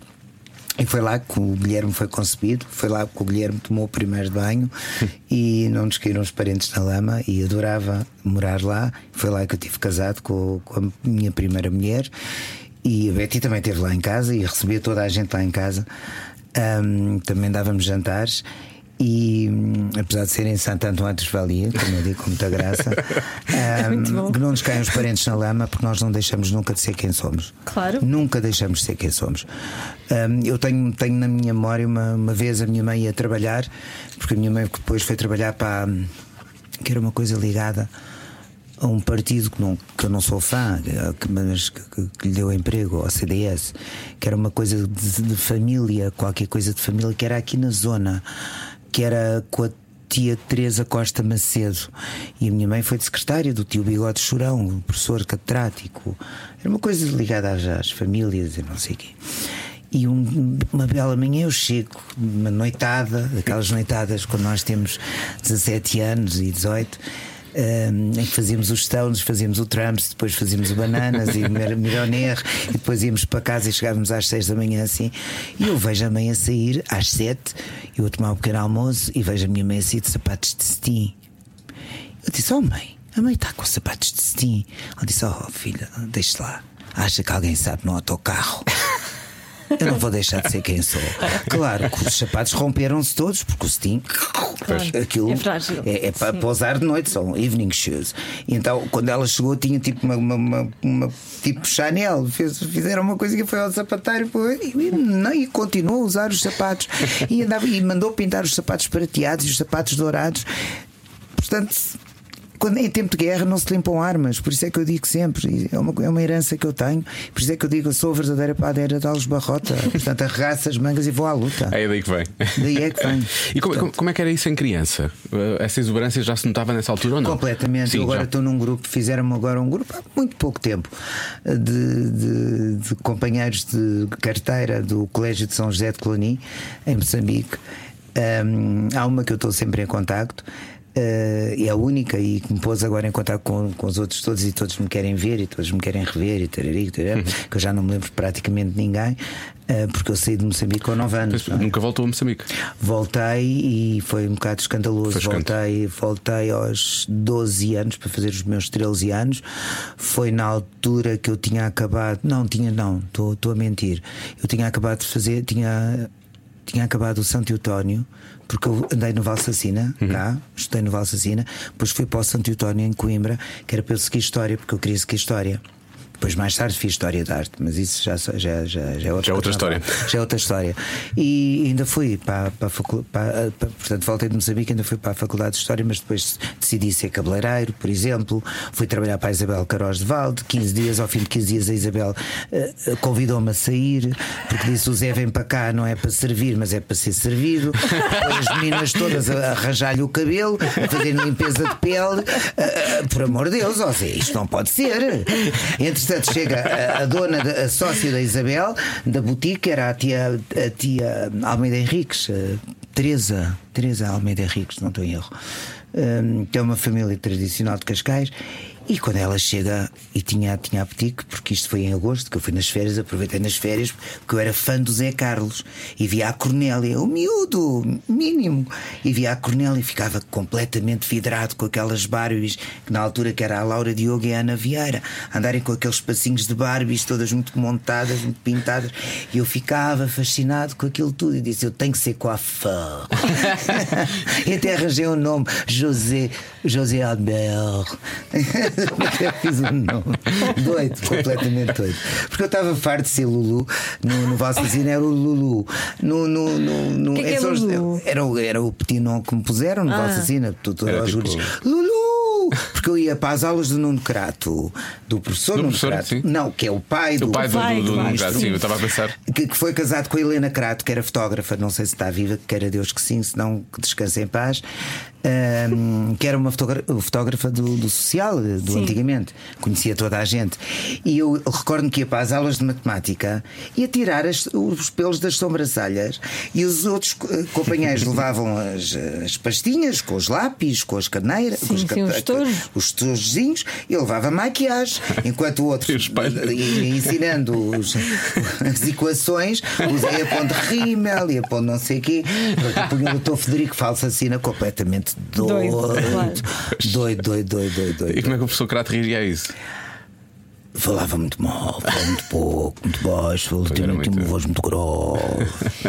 E foi lá que o Guilherme foi concebido, foi lá que o Guilherme tomou o primeiro banho e não nos caíram os parentes na lama e adorava morar lá. Foi lá que eu tive casado com, com a minha primeira mulher e a Betty também esteve lá em casa e recebia toda a gente lá em casa. Ahm, também dávamos jantares. E hum, apesar de ser em Santo António de Valia, como eu digo, com muita graça, Muito bom. que não nos caiam os parentes na lama, porque nós não deixamos nunca de ser quem somos. Claro. Nunca deixamos de ser quem somos. Hum, eu tenho, tenho na minha memória uma, uma vez a minha mãe ia trabalhar, porque a minha mãe depois foi trabalhar para. que era uma coisa ligada a um partido que, não, que eu não sou fã, que- mas que, que- que lhe deu emprego, ao CDS, que era uma coisa de, de família, qualquer coisa de família, que era aqui na zona, que era com a tia Teresa Costa Macedo. E a minha mãe foi de secretária do tio Bigode Chorão, professor catedrático. Era uma coisa ligada às, às famílias e não sei o quê. E um- uma bela manhã eu chego, uma noitada, daquelas noitadas quando nós temos 17 anos e 18. Hum, em que fazíamos os Stones, fazíamos o Trumps, depois fazíamos o Bananas e Mironer, e depois íamos para casa e chegávamos às 6 da manhã assim. E eu vejo a mãe a sair às 7, eu a tomar um pequeno almoço e vejo a minha mãe a sair de sapatos de cetim. Eu disse: Oh, mãe, a mãe está com sapatos de cetim. Ela disse: Oh, filha, deixe lá. Acha que alguém sabe no autocarro? Eu não vou deixar de ser quem sou. Claro que os sapatos romperam-se todos, porque o cetim. Aquilo É frágil. é, é para pousar de noite, são evening shoes. E então, quando ela chegou, tinha tipo uma, uma, uma- uma- tipo Chanel. Fez- fizeram uma coisa que foi ao sapateiro e, e, não, e continuou a usar os sapatos. E, andava, e mandou pintar os sapatos prateados e os sapatos dourados. Portanto. Quando, em tempo de guerra não se limpam armas, por isso é que eu digo sempre, é uma, é uma herança que eu tenho, por isso é que eu digo, eu sou a verdadeira padeira de Alves Barrota, portanto arregaço as mangas e vou à luta. É daí que vem. Daí é que vem. E como, como- como é que era isso em criança? Uh, Essa exuberância já se notava nessa altura ou não? Completamente. Sim, eu agora já. estou num grupo, fizeram-me agora um grupo há muito pouco tempo de, de- de companheiros de carteira do Colégio de São José de Clonis, em Moçambique. Hum, há uma que eu estou sempre em contacto. Eh, é a única e que me pôs agora em contato com, com os outros todos e todos me querem ver e todos me querem rever e tarari, tarari, que eu já não me lembro praticamente de ninguém eh, porque eu saí de Moçambique com 9 anos. Mas é? Nunca voltou a Moçambique. Voltei e foi um bocado escandaloso. Voltei, voltei aos 12 anos para fazer os meus 13 anos. Foi na altura que eu tinha acabado. Não, tinha, não, estou a mentir. Eu tinha acabado de fazer, tinha, tinha acabado o Santo Eutónio, porque eu andei no Valsacina, cá, estudei no Valsacina, depois fui para o Santo Eutónio em Coimbra, que era para eu seguir História, porque eu queria seguir História. Depois, mais tarde, fiz História da Arte, mas isso já, já, já, já é outra, Já é outra história. já é outra história. E ainda fui para, para, para- para- portanto, voltei de Moçambique, ainda fui para a Faculdade de História, mas depois decidi ser cabeleireiro, por exemplo. Fui trabalhar para a Isabel Caroz de Valde, 15 dias, ao fim de 15 dias, a Isabel eh, convidou-me a sair, porque disse: o Zé vem para cá, não é para servir, mas é para ser servido. Depois as meninas todas a arranjar-lhe o cabelo, a fazer limpeza de pele. Eh, eh, por amor de Deus, ó Zé, isto não pode ser. Entretanto, chega a, a dona, a sócia da Isabel, da boutique, era a tia, a tia Almeida Henriques, eh, Teresa, Teresa Almeida Henriques, não estou em erro, Hum, que é uma família tradicional de Cascais. E quando ela chega e tinha, tinha a boutique, porque isto foi em agosto, que eu fui nas férias, aproveitei nas férias, porque eu era fã do Zé Carlos. E via a Cornélia, o miúdo, mínimo. E via a Cornélia e ficava completamente vidrado com aquelas Barbies, que na altura que era a Laura Diogo e a Ana Vieira, andarem com aqueles passinhos de Barbies, todas muito montadas, muito pintadas. E eu ficava fascinado com aquilo tudo. E disse: Eu tenho que ser coiffeur. e até arranjei um nome, José, José Albert. Até fiz um nome. Doido, completamente doido. Porque eu estava farto de ser Lulu. No, no Valsacina era o Lulu. No, no, no, no, Que que é José- Lulu? Era, o- era o petit nome que me puseram no Ah. Valsacina. Tudo Era aos tipo- juros. Lulu! Porque eu ia para as aulas do Nuno Crato, do professor Do Nuno professor, Crato. sim. Não, que é o pai do. O pai do, pai, do, do, do- já, sim, eu estava a pensar. que, que foi casado com a Helena Crato, que era fotógrafa, não sei se está viva, que queira Deus que sim, se não que descanse em paz. Ahm, que era uma fotogra- fotógrafa do, do social, do Sim. antigamente, conhecia toda a gente. E eu recordo que ia para as aulas de matemática e a tirar as- os pelos das sobrancelhas e os outros co- companheiros levavam as, as pastinhas com os lápis, com as caneiras, Sim, com os, sim, os tojos. os tojozinhos, e levava maquiagem, enquanto o outro ensinando os- as equações, usei a ponte rímel e a ponte não sei o quê. Punha o doutor Federico Falsacina completamente doido. Doido. Doido, doido, doido, doido, E como é que o professor Crato reagia a isso? Falava muito mal, falava muito pouco, muito baixo, falava tinha, tinha uma muito- voz muito grossa.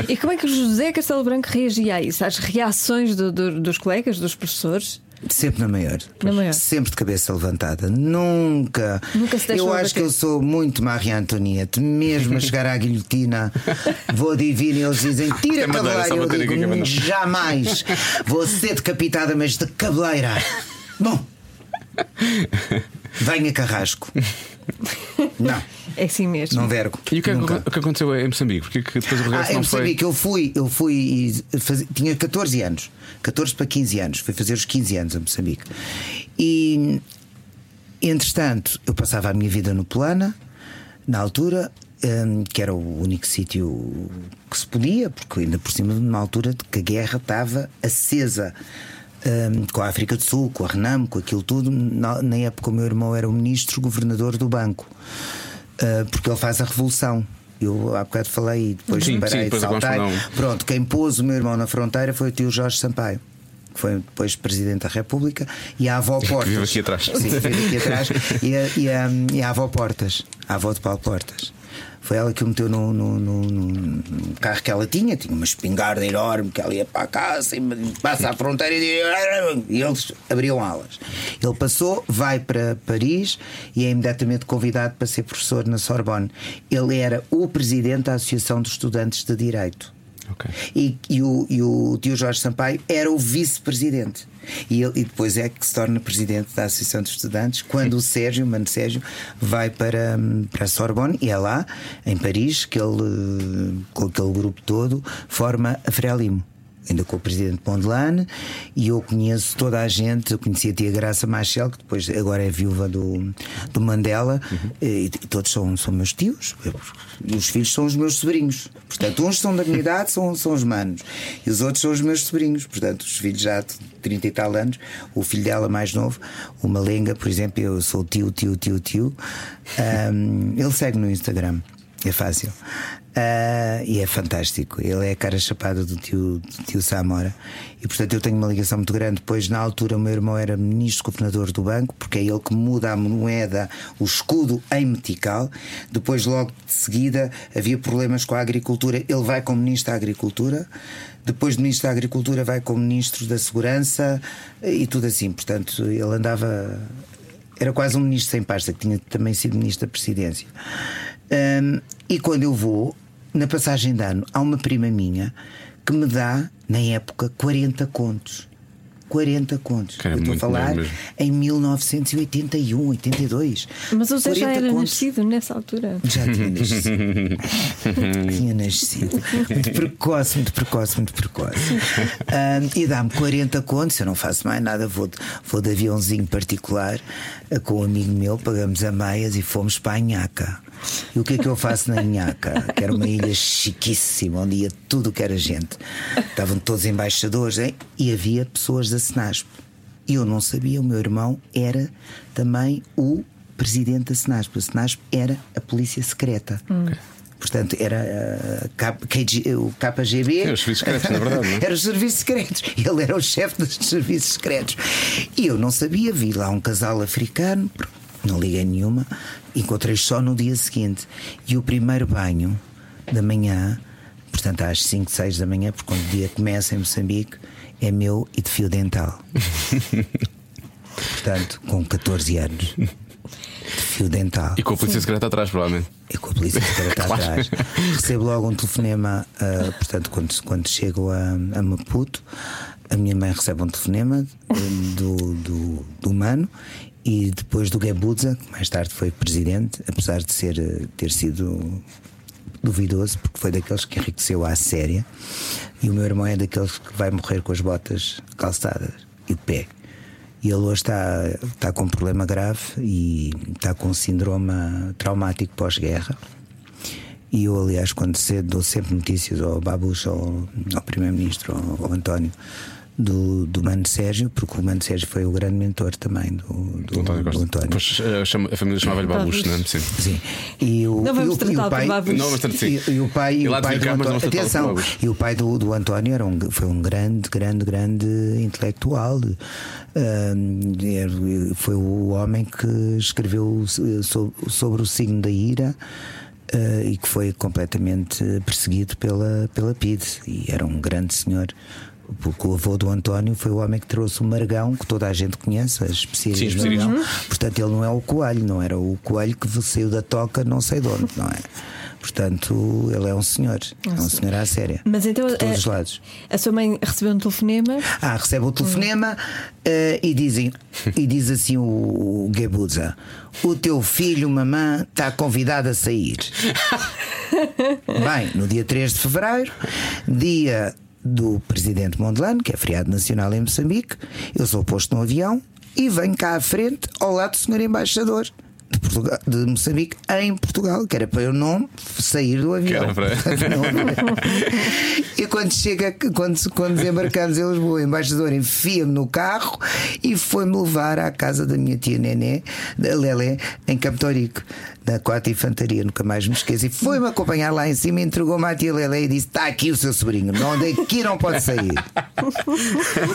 E como é que o José Castelo Branco reagia a isso? Às reações do- do- dos colegas, dos professores? Sempre na maior. Na maior. Sempre de cabeça levantada. Nunca. Nunca se Eu acho que eu sou muito Maria Antonieta. Mesmo a chegar à guilhotina, vou divino e eles dizem: tira a cabeleira. Eu digo: jamais. Vou ser decapitada, mas de cabeleira. Bom. Venha Carrasco. Não, É assim mesmo. não vergo. E o que, é o que aconteceu em Moçambique? Porque que depois o Ah, regresso eu não sabia foi. que eu fui, eu fui e fazia- tinha 14 anos, 14 para 15 anos, fui fazer os 15 anos a Moçambique. E entretanto, eu passava a minha vida no Plana, na altura, hum, que era o único sítio que se podia, porque ainda por cima, numa altura de que a guerra estava acesa. hum, com a África do Sul, com a Renamo, com aquilo tudo. Na, na época, o meu irmão era o ministro governador do banco, Ah, porque ele faz a revolução. Eu há bocado falei e depois Sim, sim, parei de depois. Pronto, quem pôs o meu irmão na fronteira foi o tio Jorge Sampaio. Que foi depois Presidente da República e a avó Portas. vive aqui atrás. Sim, que vive aqui atrás. E a, e, a, e a avó Portas, a avó de Paulo Portas. Foi ela que o meteu no, no, no- no- carro que ela tinha. Tinha uma espingarda enorme que ela ia para a casa passa à fronteira e, e eles abriam alas. Ele passou, vai para Paris e é imediatamente convidado para ser professor na Sorbonne. Ele era o presidente da Associação de Estudantes de Direito. Ok. E, e o, e o tio Jorge Sampaio era o vice-presidente. E, ele- e depois é que se torna presidente da Associação de Estudantes, quando o Sérgio, o Mano Sérgio, vai para, para a Sorbonne e é lá, em Paris, que ele, com aquele grupo todo, forma a Frelimo. Ainda com o presidente Pondelane, e eu conheço toda a gente. Eu conheci a tia Graça Machel, que depois agora é viúva do, do Mandela, e, e todos são, são meus tios, e os filhos são os meus sobrinhos. Portanto, uns são da minha idade, são, são os manos, e os outros são os meus sobrinhos. Portanto, os filhos já de 30 e tal anos, o filho dela mais novo, o Malenga, por exemplo, eu sou tio, tio, tio, tio. Ahm, ele segue no Instagram, é fácil. Ah, e é fantástico. Ele é a cara chapada do tio, do tio Samora. E portanto eu tenho uma ligação muito grande. Depois, na altura, o meu irmão era ministro governador do banco, porque é ele que muda a moeda, o escudo em metical. Depois, logo de seguida, havia problemas com a agricultura. Ele vai como ministro da Agricultura. Depois de ministro da Agricultura, vai como ministro da Segurança e tudo assim. Portanto, ele andava. Era quase um ministro sem pasta, que tinha também sido ministro da Presidência. Hum, e quando eu vou, na passagem de ano, há uma prima minha que me dá, na época, 40 contos. 40 contos. Cara, eu estou a falar mesmo. em 1981, 82. Mas o Zé já 40 era contos. nascido nessa altura. Já tinha nascido. tinha nascido. Muito precoce, muito precoce, muito precoce. Ah, e dá-me 40 contos, eu não faço mais nada, vou, de- vou de aviãozinho particular ah, com um amigo meu, pagamos a meias e fomos para a Inhaca. E o que é que eu faço na Inhaca? Que era uma ilha chiquíssima, onde ia tudo o que era gente. Estavam todos embaixadores hein? e havia pessoas da Senasp. E eu não sabia, o meu irmão era também o presidente da Senasp. A Senasp era a polícia secreta. Portanto, era uh, KG, o KGB. Sim, os serviços secretos, na verdade, não é? Era os serviços secretos. Ele era o chefe dos serviços secretos. E eu não sabia, vi lá um casal africano, não liguei nenhuma, encontrei só no dia seguinte. E o primeiro banho da manhã, portanto às 5, 6 da manhã, porque quando o dia começa em Moçambique, é meu e de fio dental. portanto, com 14 anos. De fio dental. E com a polícia secreta atrás, provavelmente. E com a polícia secreta Claro. atrás. Recebo logo um telefonema, ah, portanto, quando, quando chego a, a Maputo, a minha mãe recebe um telefonema do, do, do Mano e depois do Gebudza, que mais tarde foi presidente, apesar de ser, ah, ter sido duvidoso, porque foi daqueles que enriqueceu à séria. E o meu irmão é daqueles que vai morrer com as botas calçadas. e o pé. E ele hoje está, está com um problema grave e está com um síndrome traumático pós-guerra. E eu, aliás, quando cedo dou sempre notícias ao Babucha, ao, ao Primeiro-Ministro, ao, ao António, do, do Mano Sérgio, porque o Mano Sérgio foi o grande mentor também do, do, Do António Costa. do António. Depois, eh, chama- a família chamava-lhe Babucho, não é? Sim. Sim. E o, Não vamos e e o pai, Babucho. Não, mas sim. e, e o pai, e o de pai cá, António, atenção, e o pai do, do António era um, foi um grande, grande, grande intelectual. Foi o homem que escreveu eh, so- sobre o signo da ira. eh, e que foi completamente perseguido pela, pela PIDE e era um grande senhor porque o avô do António foi o homem que trouxe o Margão, que toda a gente conhece, as especiarias Sim. Margão. Portanto, ele não é o coelho, não era o coelho que saiu da toca, não sei de onde, não é? Portanto, ele é um senhor, é um senhor à séria. Mas então, de todos eh, os lados. A sua mãe recebeu um telefonema. Ah, recebe o telefonema eh, e, dizem, e diz assim o, o Gebuza: O teu filho, mamã, está convidado a sair. Bem, no dia 3 de fevereiro, dia do presidente Mondlane, que é feriado nacional em Moçambique, eu sou posto no avião e venho cá à frente ao lado do senhor embaixador. De, Portugal, de Moçambique em Portugal, que era para eu não sair do avião. para- e quando chega, quando, quando desembarcamos em Lisboa, o embaixador enfia-me no carro e foi-me levar à casa da minha tia Nené, da Lelé, em Campo Torico, da 4 Infantaria, nunca mais me esqueço. E foi-me acompanhar lá em cima, entregou-me à tia Lelé e disse: Está aqui o seu sobrinho, não daqui não pode sair.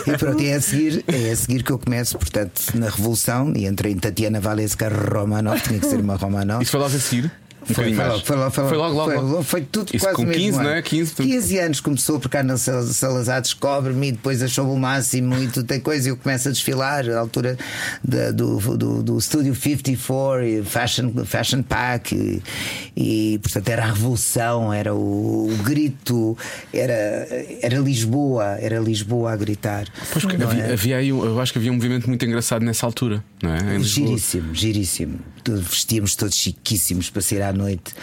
e pronto, é a seguir, é a seguir que eu começo, portanto, na Revolução, e entrei em Tatiana Valesca Romanov, tinha que ser uma Romanov. Isso foi logo a seguir? Um Foi, foi, logo, foi, logo, foi, logo, logo, foi, logo. foi tudo Isso quase com o mesmo 15, ano. não é? 15, portanto- 15 anos começou por cá na Salazar, descobre-me e depois achou o máximo e tudo tem coisa. E eu começo a desfilar à altura da- do, do, do Studio 54 e Fashion, fashion Pack e, e, portanto era a revolução, era o, o grito, era, era Lisboa, era Lisboa a gritar. Pois, porque havia, é? havia aí, eu acho que havia um movimento muito engraçado nessa altura, não é? Giríssimo, giríssimo. Vestíamos todos chiquíssimos para sair à noite.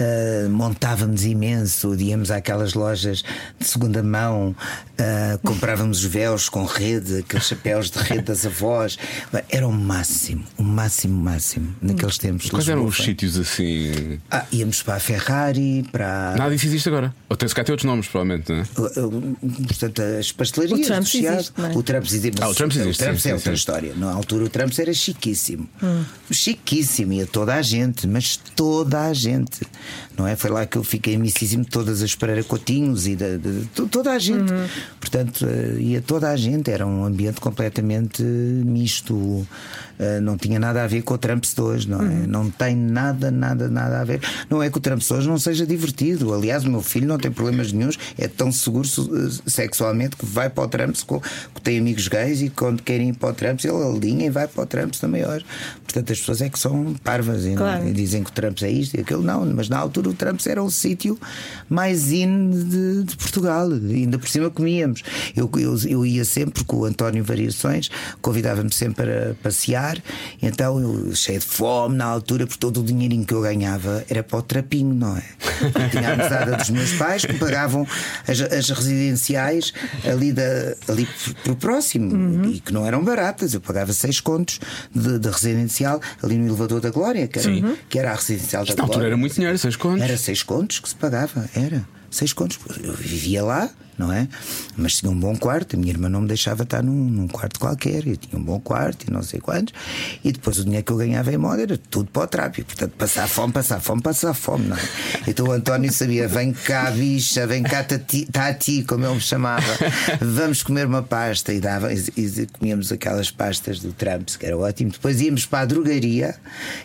Ah, montávamos imenso, íamos àquelas lojas de segunda mão, ah, comprávamos os véus com rede, aqueles chapéus de rede das avós. Era o máximo, o máximo, o máximo naqueles tempos. Quais eram os sítios assim? Ah, íamos para a Ferrari, para. Nada disso existe agora. Ou tem-se cá tem outros nomes, provavelmente, não é? Uh, uh, Portanto, as pastelarias O Chiado. existe, não é? O Trumps existe. Ah, o Trumps existe, O Trumps sim, é sim, outra sim. história. Na altura, o Trumps era chiquíssimo. Chiquíssimo, ia toda a gente, mas toda a gente. Não é? Foi lá que eu fiquei amicíssimo de todas as Pereira Coutinhos e de, de- de toda a gente. Portanto, uh, ia toda a gente. Era um ambiente completamente misto. Uh, não tinha nada a ver com o Trumps de hoje, não é? Não tem nada, nada, nada a ver. Não é que o Trumps de hoje não seja divertido. Aliás, o meu filho não tem problemas nenhums, é tão seguro uh, sexualmente que vai para o Trumps, co- que tem amigos gays e quando querem ir para o Trumps, ele alinha e vai para o Trumps também hoje. Portanto, as pessoas é que são parvas e, não- Claro. e dizem que o Trumps é isto e aquilo. Não, mas na altura o Trumps era o sítio mais in de, de Portugal. Ainda por cima comíamos. Eu, eu, eu ia sempre com o António Variações, convidava-me sempre para passear. Então, eu, cheio de fome na altura, por todo o dinheirinho que eu ganhava era para o trapinho, não é? Eu tinha a mesada dos meus pais que pagavam as, as residenciais ali, da, ali por, próximo e que não eram baratas. Eu pagava seis contos de, de residencial ali no elevador da Glória, que era, que era a residencial da Na altura Glória. era muito dinheiro, seis contos. Era seis contos que se pagava, era. Seis contos. Eu vivia lá, não é? Mas tinha um bom quarto. A minha irmã não me deixava estar num, num quarto qualquer. Eu tinha um bom quarto e não sei quantos. E depois o dinheiro que eu ganhava em moda era tudo para o trápio. Portanto, passar fome, passar fome, passar fome, não é? Então o António sabia: vem cá, bicha, vem cá, Tati, tati como ele me chamava. Vamos comer uma pasta. E, dava, e, e comíamos aquelas pastas do Trumps, que era ótimo. Depois íamos para a drogaria,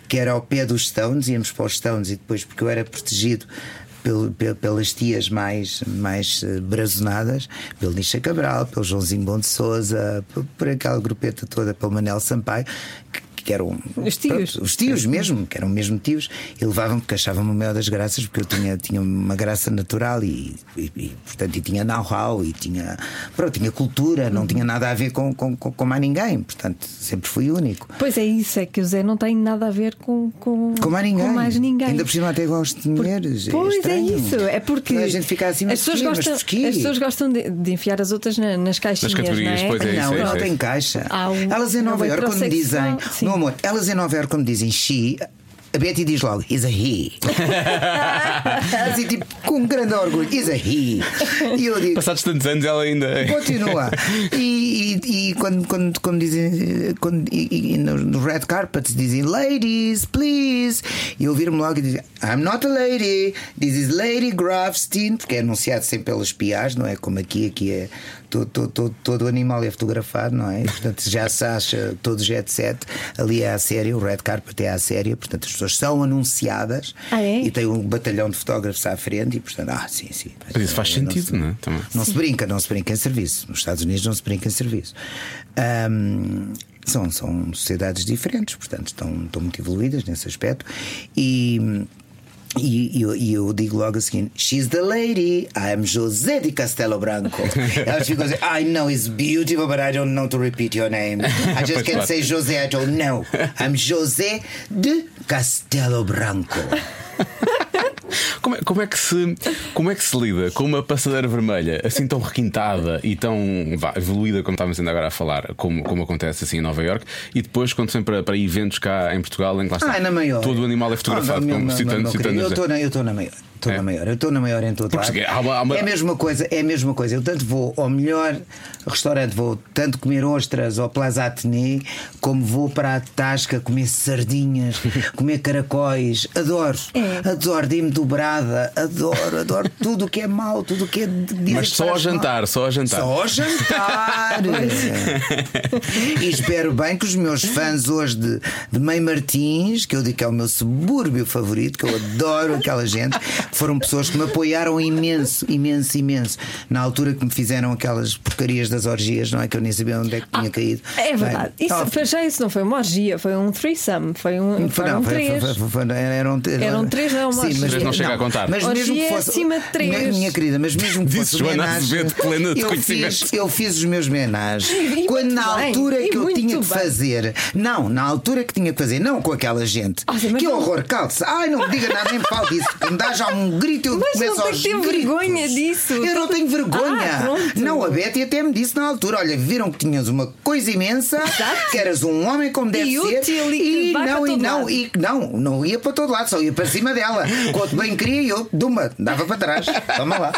que era ao pé dos Stones. Íamos para os Stones e depois, porque eu era protegido pelas tias mais, mais eh, brazonadas, pelo Nisha Cabral, pelo Joãozinho Bom de Souza, por, por aquela grupeta toda, pelo Manel Sampaio, que, que eram Os tios. pronto, os tios mesmo, que eram mesmo tios, e levavam porque achavam-me o maior das graças, porque eu tinha, tinha uma graça natural e, e, e, portanto, e tinha know-how e tinha, pronto, tinha cultura, não tinha nada a ver com, com, com, com mais ninguém, portanto, sempre fui único. Pois é isso, é que o Zé não tem nada a ver com, com, Com mais ninguém. com mais ninguém. Ainda por cima até gosto de mulheres. Pois é, estranho. isso, é porque a gente fica assim, as pessoas, mas gostam, porquê? as pessoas gostam de, de enfiar as outras na- nas caixinhas, categorias, não é? pois é. não, isso, não isso, tem isso. caixa. Há um- elas em Nova Iorque, quando me dizem, sim. Amor, elas em Nova Iorque, quando dizem she, a Betty diz logo, is a he. assim, tipo, com um grande orgulho, is a he. E eu digo, Passados tantos anos, ela ainda. é. Continua. E, e- e quando, quando, quando dizem quando, e, e no, red carpet dizem ladies, please, e eu vir-me logo e dizer I'm not a lady, this is Lady Grafstein, porque é anunciado sempre pelos piás, não é? Como aqui, aqui é todo, todo, todo, todo o animal é fotografado, não é? Portanto, já se acha todo jet set, ali é a série, o red carpet é a série, portanto, as pessoas são anunciadas Ah, é? e tem um batalhão de fotógrafos à frente, e portanto, ah, sim, sim. Mas isso faz Não sentido, se- não é? Também. não se brinca, não se brinca em serviço. Nos Estados Unidos não se brinca em serviço. Ahm, são, são sociedades diferentes, portanto, estão, estão muito evoluídas nesse aspecto. E. E, e eu, e eu digo logo She's the lady, I'm José de Castelo Branco. Elas ficam assim: I know it's beautiful, but I don't know to repeat your name. I just can't claro. say José, I don't know. I'm José de Castelo Branco. Como é, como é que se, como é que se lida com uma passadeira vermelha assim tão requintada e tão vá, evoluída como estávamos ainda agora a falar, como, como acontece assim em Nova York, e depois quando vem para, para eventos cá em Portugal, em que lá está Ah, maior. todo o animal é fotografado, Ah, meu- como meu- citando, meu citando eu estou na, eu estou na maior. Estou É? na maior, eu estou na maior em todo Porque lado. há uma- há uma- É a mesma coisa, é a mesma coisa. Eu tanto vou ao melhor restaurante, vou tanto comer ostras ao Plaza Atene, como vou para a Tasca comer sardinhas, comer caracóis. Adoro, É. adoro, dê-me dobrada, adoro, adoro tudo o que é mau, tudo o que é. dizem Mas só ao faz mal. jantar, só ao jantar. Só ao jantar. e espero bem que os meus fãs hoje de, de Mãe Martins, que eu digo que é o meu subúrbio favorito, que eu adoro aquela gente, foram pessoas que me apoiaram imenso, imenso, imenso. Na altura que me fizeram aquelas porcarias das orgias, não é? Que eu nem sabia onde é que tinha caído. É verdade. Bem, Isso, oh, já isso não foi uma orgia, foi um threesome, foi um, foi- foram não, foi- três. foi- foi- foi- eram, Eram três, não, uma Sim, mas orgia. Não chega a contar. Mas Orgia mesmo que é fosse. acima de três. Minha, minha querida, mas mesmo que Disse fosse Joana Azevedo, plena de eu fiz, eu fiz os meus homenagens. Quando na bem, altura que eu tinha que bem. fazer. Não, na altura que tinha que fazer, não com aquela gente. Ah, sim, que não- horror, calce. Ai, não me diga nada, nem me fale disso. Que me dá já um grito eu Mas começo não tem aos gritos. vergonha disso. Eu não tenho vergonha. Ah, não, a Betty até me disse na altura: olha, viram que tinhas uma coisa imensa, Exato. que eras um homem como deve E ser. útil e vai não, e não, lado. e não, não ia para todo lado, só ia para cima dela. Quanto bem queria, eu, duma, dava para trás. Toma lá.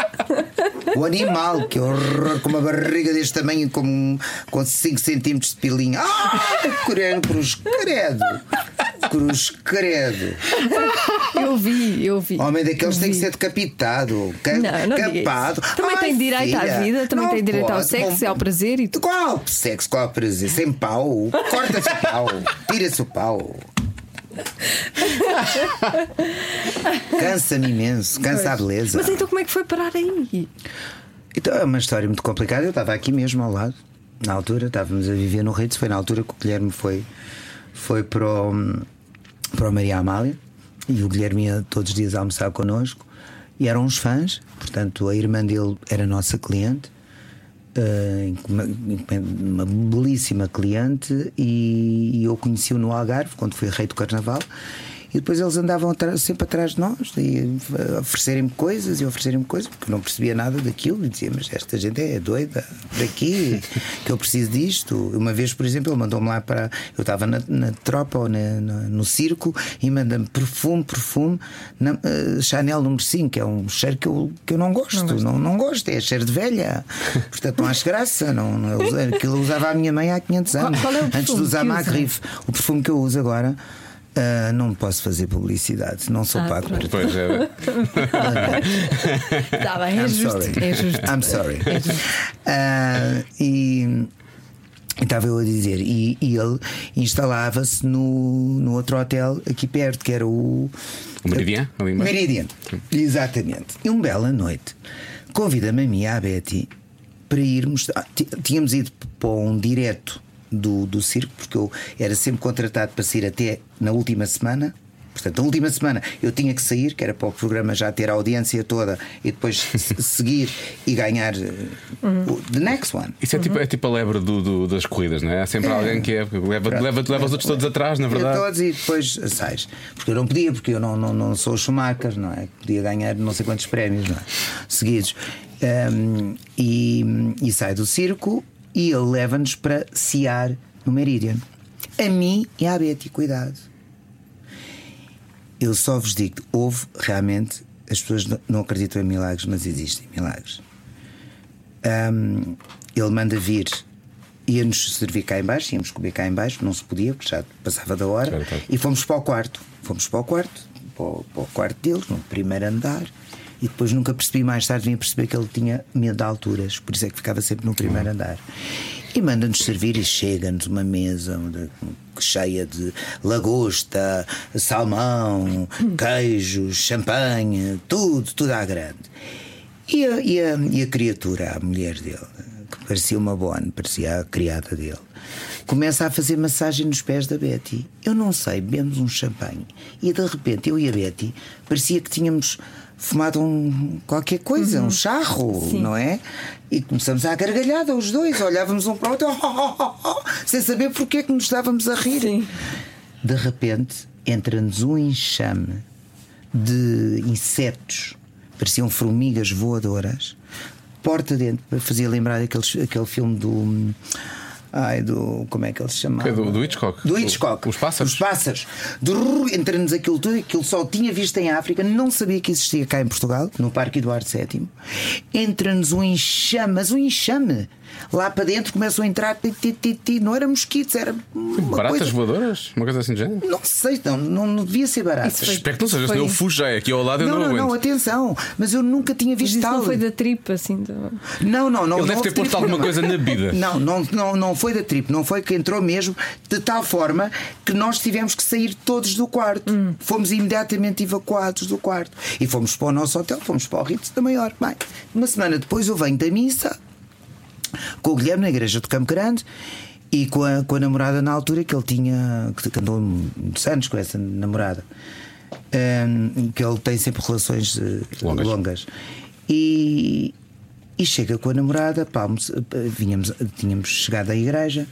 O animal, que horror, com uma barriga deste tamanho, com, com 5 centímetros de pilinha. Ah, cruz, credo. Cruz, credo. Eu vi, eu vi. Homem daqueles Eu tem que ser decapitado, ca Não, não capado. Também Ai, tem direito à filha, vida, também tem direito ao sexo e ao prazer e tudo. Qual sexo, qual prazer? Sem pau? Corta-se o pau, tira-se o pau. Cansa-me imenso, cansa a beleza. Mas então como é que foi parar aí? Então é uma história muito complicada. Eu estava aqui mesmo ao lado, na altura, estávamos a viver no Ritz. Foi na altura que o Guilherme foi, foi para, o, para o Maria Amália e o Guilherme ia todos os dias almoçar connosco. E eram uns fãs, portanto, a irmã dele era nossa cliente. eh, uma, uma belíssima cliente e, eu conheci-o no Algarve quando fui rei do Carnaval e depois eles andavam sempre atrás de nós e a oferecerem-me coisas e oferecerem-me coisas porque eu não percebia nada daquilo e dizia, mas esta gente é doida por aqui, que eu preciso disto. Uma vez, por exemplo, ele mandou-me lá para. Eu estava na, na tropa ou na- na- no circo e manda-me perfume, perfume, na, eh, Chanel número 5, que é um cheiro que eu, que eu não gosto, não, não, gosto, é cheiro de velha. Portanto, não acho graça. Não, não, aquilo usava a minha mãe há 500 anos, qual é o antes de usar usa? Magritte. O perfume que eu uso agora. Ah, não posso fazer publicidade, não sou Ah, pago. pronto. Pois é. Está bem, é I'm justo. sorry. É justo. I'm sorry. Ah, e e estava eu a dizer, e, e ele instalava-se no, no outro hotel aqui perto, que era o. O Meridian, ali. Meridian, exatamente. E uma bela noite, convida-me a mim e à Betty para irmos. ah, Tínhamos ido para um direto do, do circo, porque eu era sempre contratado para sair até na última semana. Portanto, na última semana eu tinha que sair, que era para o programa já ter a audiência toda e depois se- seguir e ganhar eh, o the next one. Isso é, tipo, é tipo a lebre do- do- das corridas, não é? Há sempre alguém que é, leva, leva, leva os outros todos atrás, na verdade. todos e depois sais. Porque eu não podia, porque eu não, não, não sou o Schumacher, não é? Podia ganhar não sei quantos prémios, não é? Seguidos. Um, e, e sai do circo e ele leva-nos para Ciar no Meridian. A mim e à Betty, cuidado. Eu só vos digo, houve realmente, as pessoas não- acreditam em milagres, mas existem milagres. Um, ele manda vir, ia-nos servir cá em baixo, íamos comer cá em baixo, não se podia, porque já passava da hora, e fomos para o quarto. Fomos para o quarto, para o, para o quarto deles, no primeiro andar, e depois nunca percebi mais tarde, vinha perceber que ele tinha medo de alturas, por isso é que ficava sempre no primeiro andar. E manda-nos servir e chega-nos uma mesa cheia de lagosta, salmão, queijos, champanhe, tudo, tudo à grande. E a, e a- e a criatura, a mulher dele, que parecia uma bonne, parecia a criada dele, começa a fazer massagem nos pés da Betty. Eu não sei, bebemos um champanhe. E de repente, eu e a Betty, parecia que tínhamos fumado um qualquer coisa, um charro, não é? E começamos a gargalhada, os dois, olhávamos um para o outro, sem saber porque é que nos estávamos a rir. De repente, entra-nos um enxame de insetos, pareciam formigas voadoras, porta dentro, para fazer lembrar aqueles, aquele filme do. Ai, do. Como é que ele se chamava? É do- do Hitchcock? Do Hitchcock. Os pássaros? Os pássaros. Drrr, Entra-nos aquilo tudo, aquilo só tinha visto em África, não sabia que existia cá em Portugal, no Parque Eduardo VII. Entra-nos um enxame, mas um enxame. Lá para dentro começam a entrar, ti, ti, ti, ti. não era mosquitos, era. Uma Baratas coisa... voadoras? Uma coisa assim de género? Não sei, não, não, não devia ser barato. Isso foi- Espero que não seja, Foi- senão eu fujo já. é Aqui ao lado eu Não, não, não, não, atenção, mas eu nunca tinha Mas visto isso tal. não foi da tripa, assim. Do... Não, não, não. Ele não deve ter posto tripa alguma coisa na bebida. Não, não, não, não foi da trip, não foi que entrou mesmo, de tal forma que nós tivemos que sair todos do quarto. Hum. Fomos imediatamente evacuados do quarto. E fomos para o nosso hotel, fomos para o Ritz da Maior. Bem, uma semana depois eu venho da missa com o Guilherme na igreja do Campo Grande. E com a, com a namorada na altura que ele tinha, que andou muitos anos com essa namorada, Hum, que ele tem sempre relações eh, Longas. longas. E, e chega com a namorada, pá, eh, vinhamos, tínhamos chegado à igreja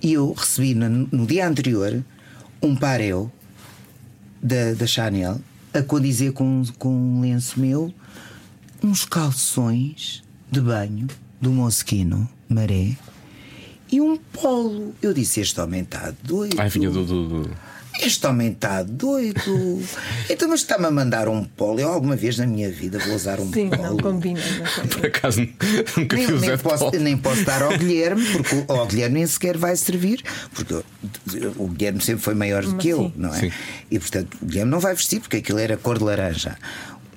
e eu recebi no, no dia anterior um pareu da, da Chanel a condizer com, com um lenço meu uns calções de banho do Mosquino Maré e um polo. Eu disse: Este homem está doido. Ai, vinha do. do- do- Este homem está doido. então, mas está-me a mandar um polo. Eu alguma vez na minha vida vou usar um Sim, polo. não combina. não combina. Por acaso nunca Nem, nem, posso, polo. nem posso dar ao Guilherme, porque o- ao Guilherme nem sequer vai servir, porque o- o Guilherme sempre foi maior do que eu, sim. não é? Sim. E portanto o Guilherme não vai vestir, porque aquilo era cor de laranja.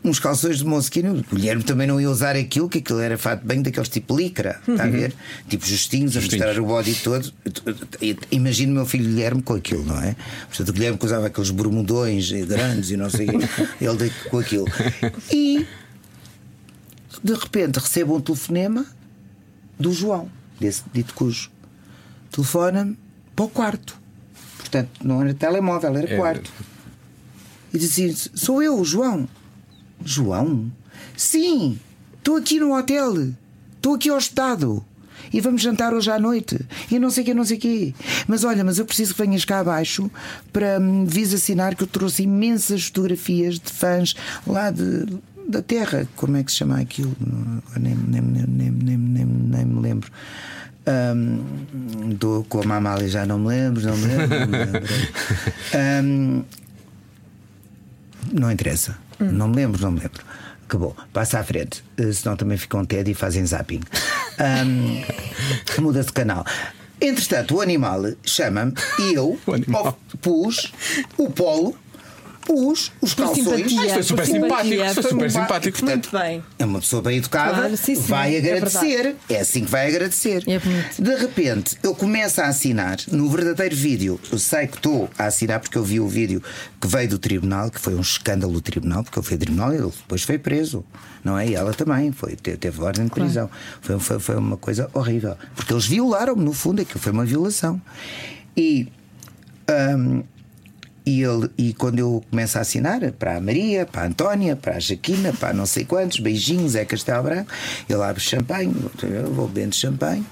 Uns calções de mosquino, o Guilherme também não ia usar aquilo, que aquilo era fato bem daqueles tipo licra, está a ver? Tipo justinhos, a mostrar o body todo. Imagino o meu filho Guilherme com aquilo, não é? Portanto, o Guilherme que usava aqueles bermudões grandes e não sei ele com aquilo. E de repente recebo um telefonema do João, desse dito cujo. Telefona-me para o quarto. Portanto, não era telemóvel, era É. quarto. E disse assim: Sou eu, o João. João? Sim, estou aqui no hotel. Estou aqui hospedado. E vamos jantar hoje à noite. E não sei o que, não sei o quê. Mas olha, mas eu preciso que venhas cá abaixo para me vis assinar que eu trouxe imensas fotografias de fãs lá de, da Terra. Como é que se chama aquilo? Nem, nem, nem, nem, nem, nem, nem me lembro. Ahm, do, com a Mamália já não me lembro, não me lembro. Não, me lembro. Ahm, não interessa. Não me lembro, não me lembro. Acabou. Passa à frente. Eh, Senão também ficam TED e fazem zapping. Ahm, muda de canal. Entretanto, o animal chama-me e eu pus o polo Os, os Por calções. simpatia, foi por super simpatia, simpático, foi super muito- simpático. Muito bem. É uma pessoa bem educada, Claro, sim, sim, vai é agradecer. É, assim que vai agradecer. É. De repente, eu começo a assinar no verdadeiro vídeo. Eu sei que estou a assinar porque eu vi o vídeo que veio do tribunal, que foi um escândalo do tribunal, porque ele foi ao tribunal e ele depois foi preso. Não é? E ela também foi, te- teve ordem de prisão. Foi, foi, foi uma coisa horrível. Porque eles violaram-me, no fundo, aquilo foi uma violação. E. hum, e, ele, e quando eu começo a assinar para a Maria, para a Antónia, para a Jaquina, para não sei quantos, beijinhos, é Castelo Branco, ele abre champanhe, eu vou bebendo champanhe.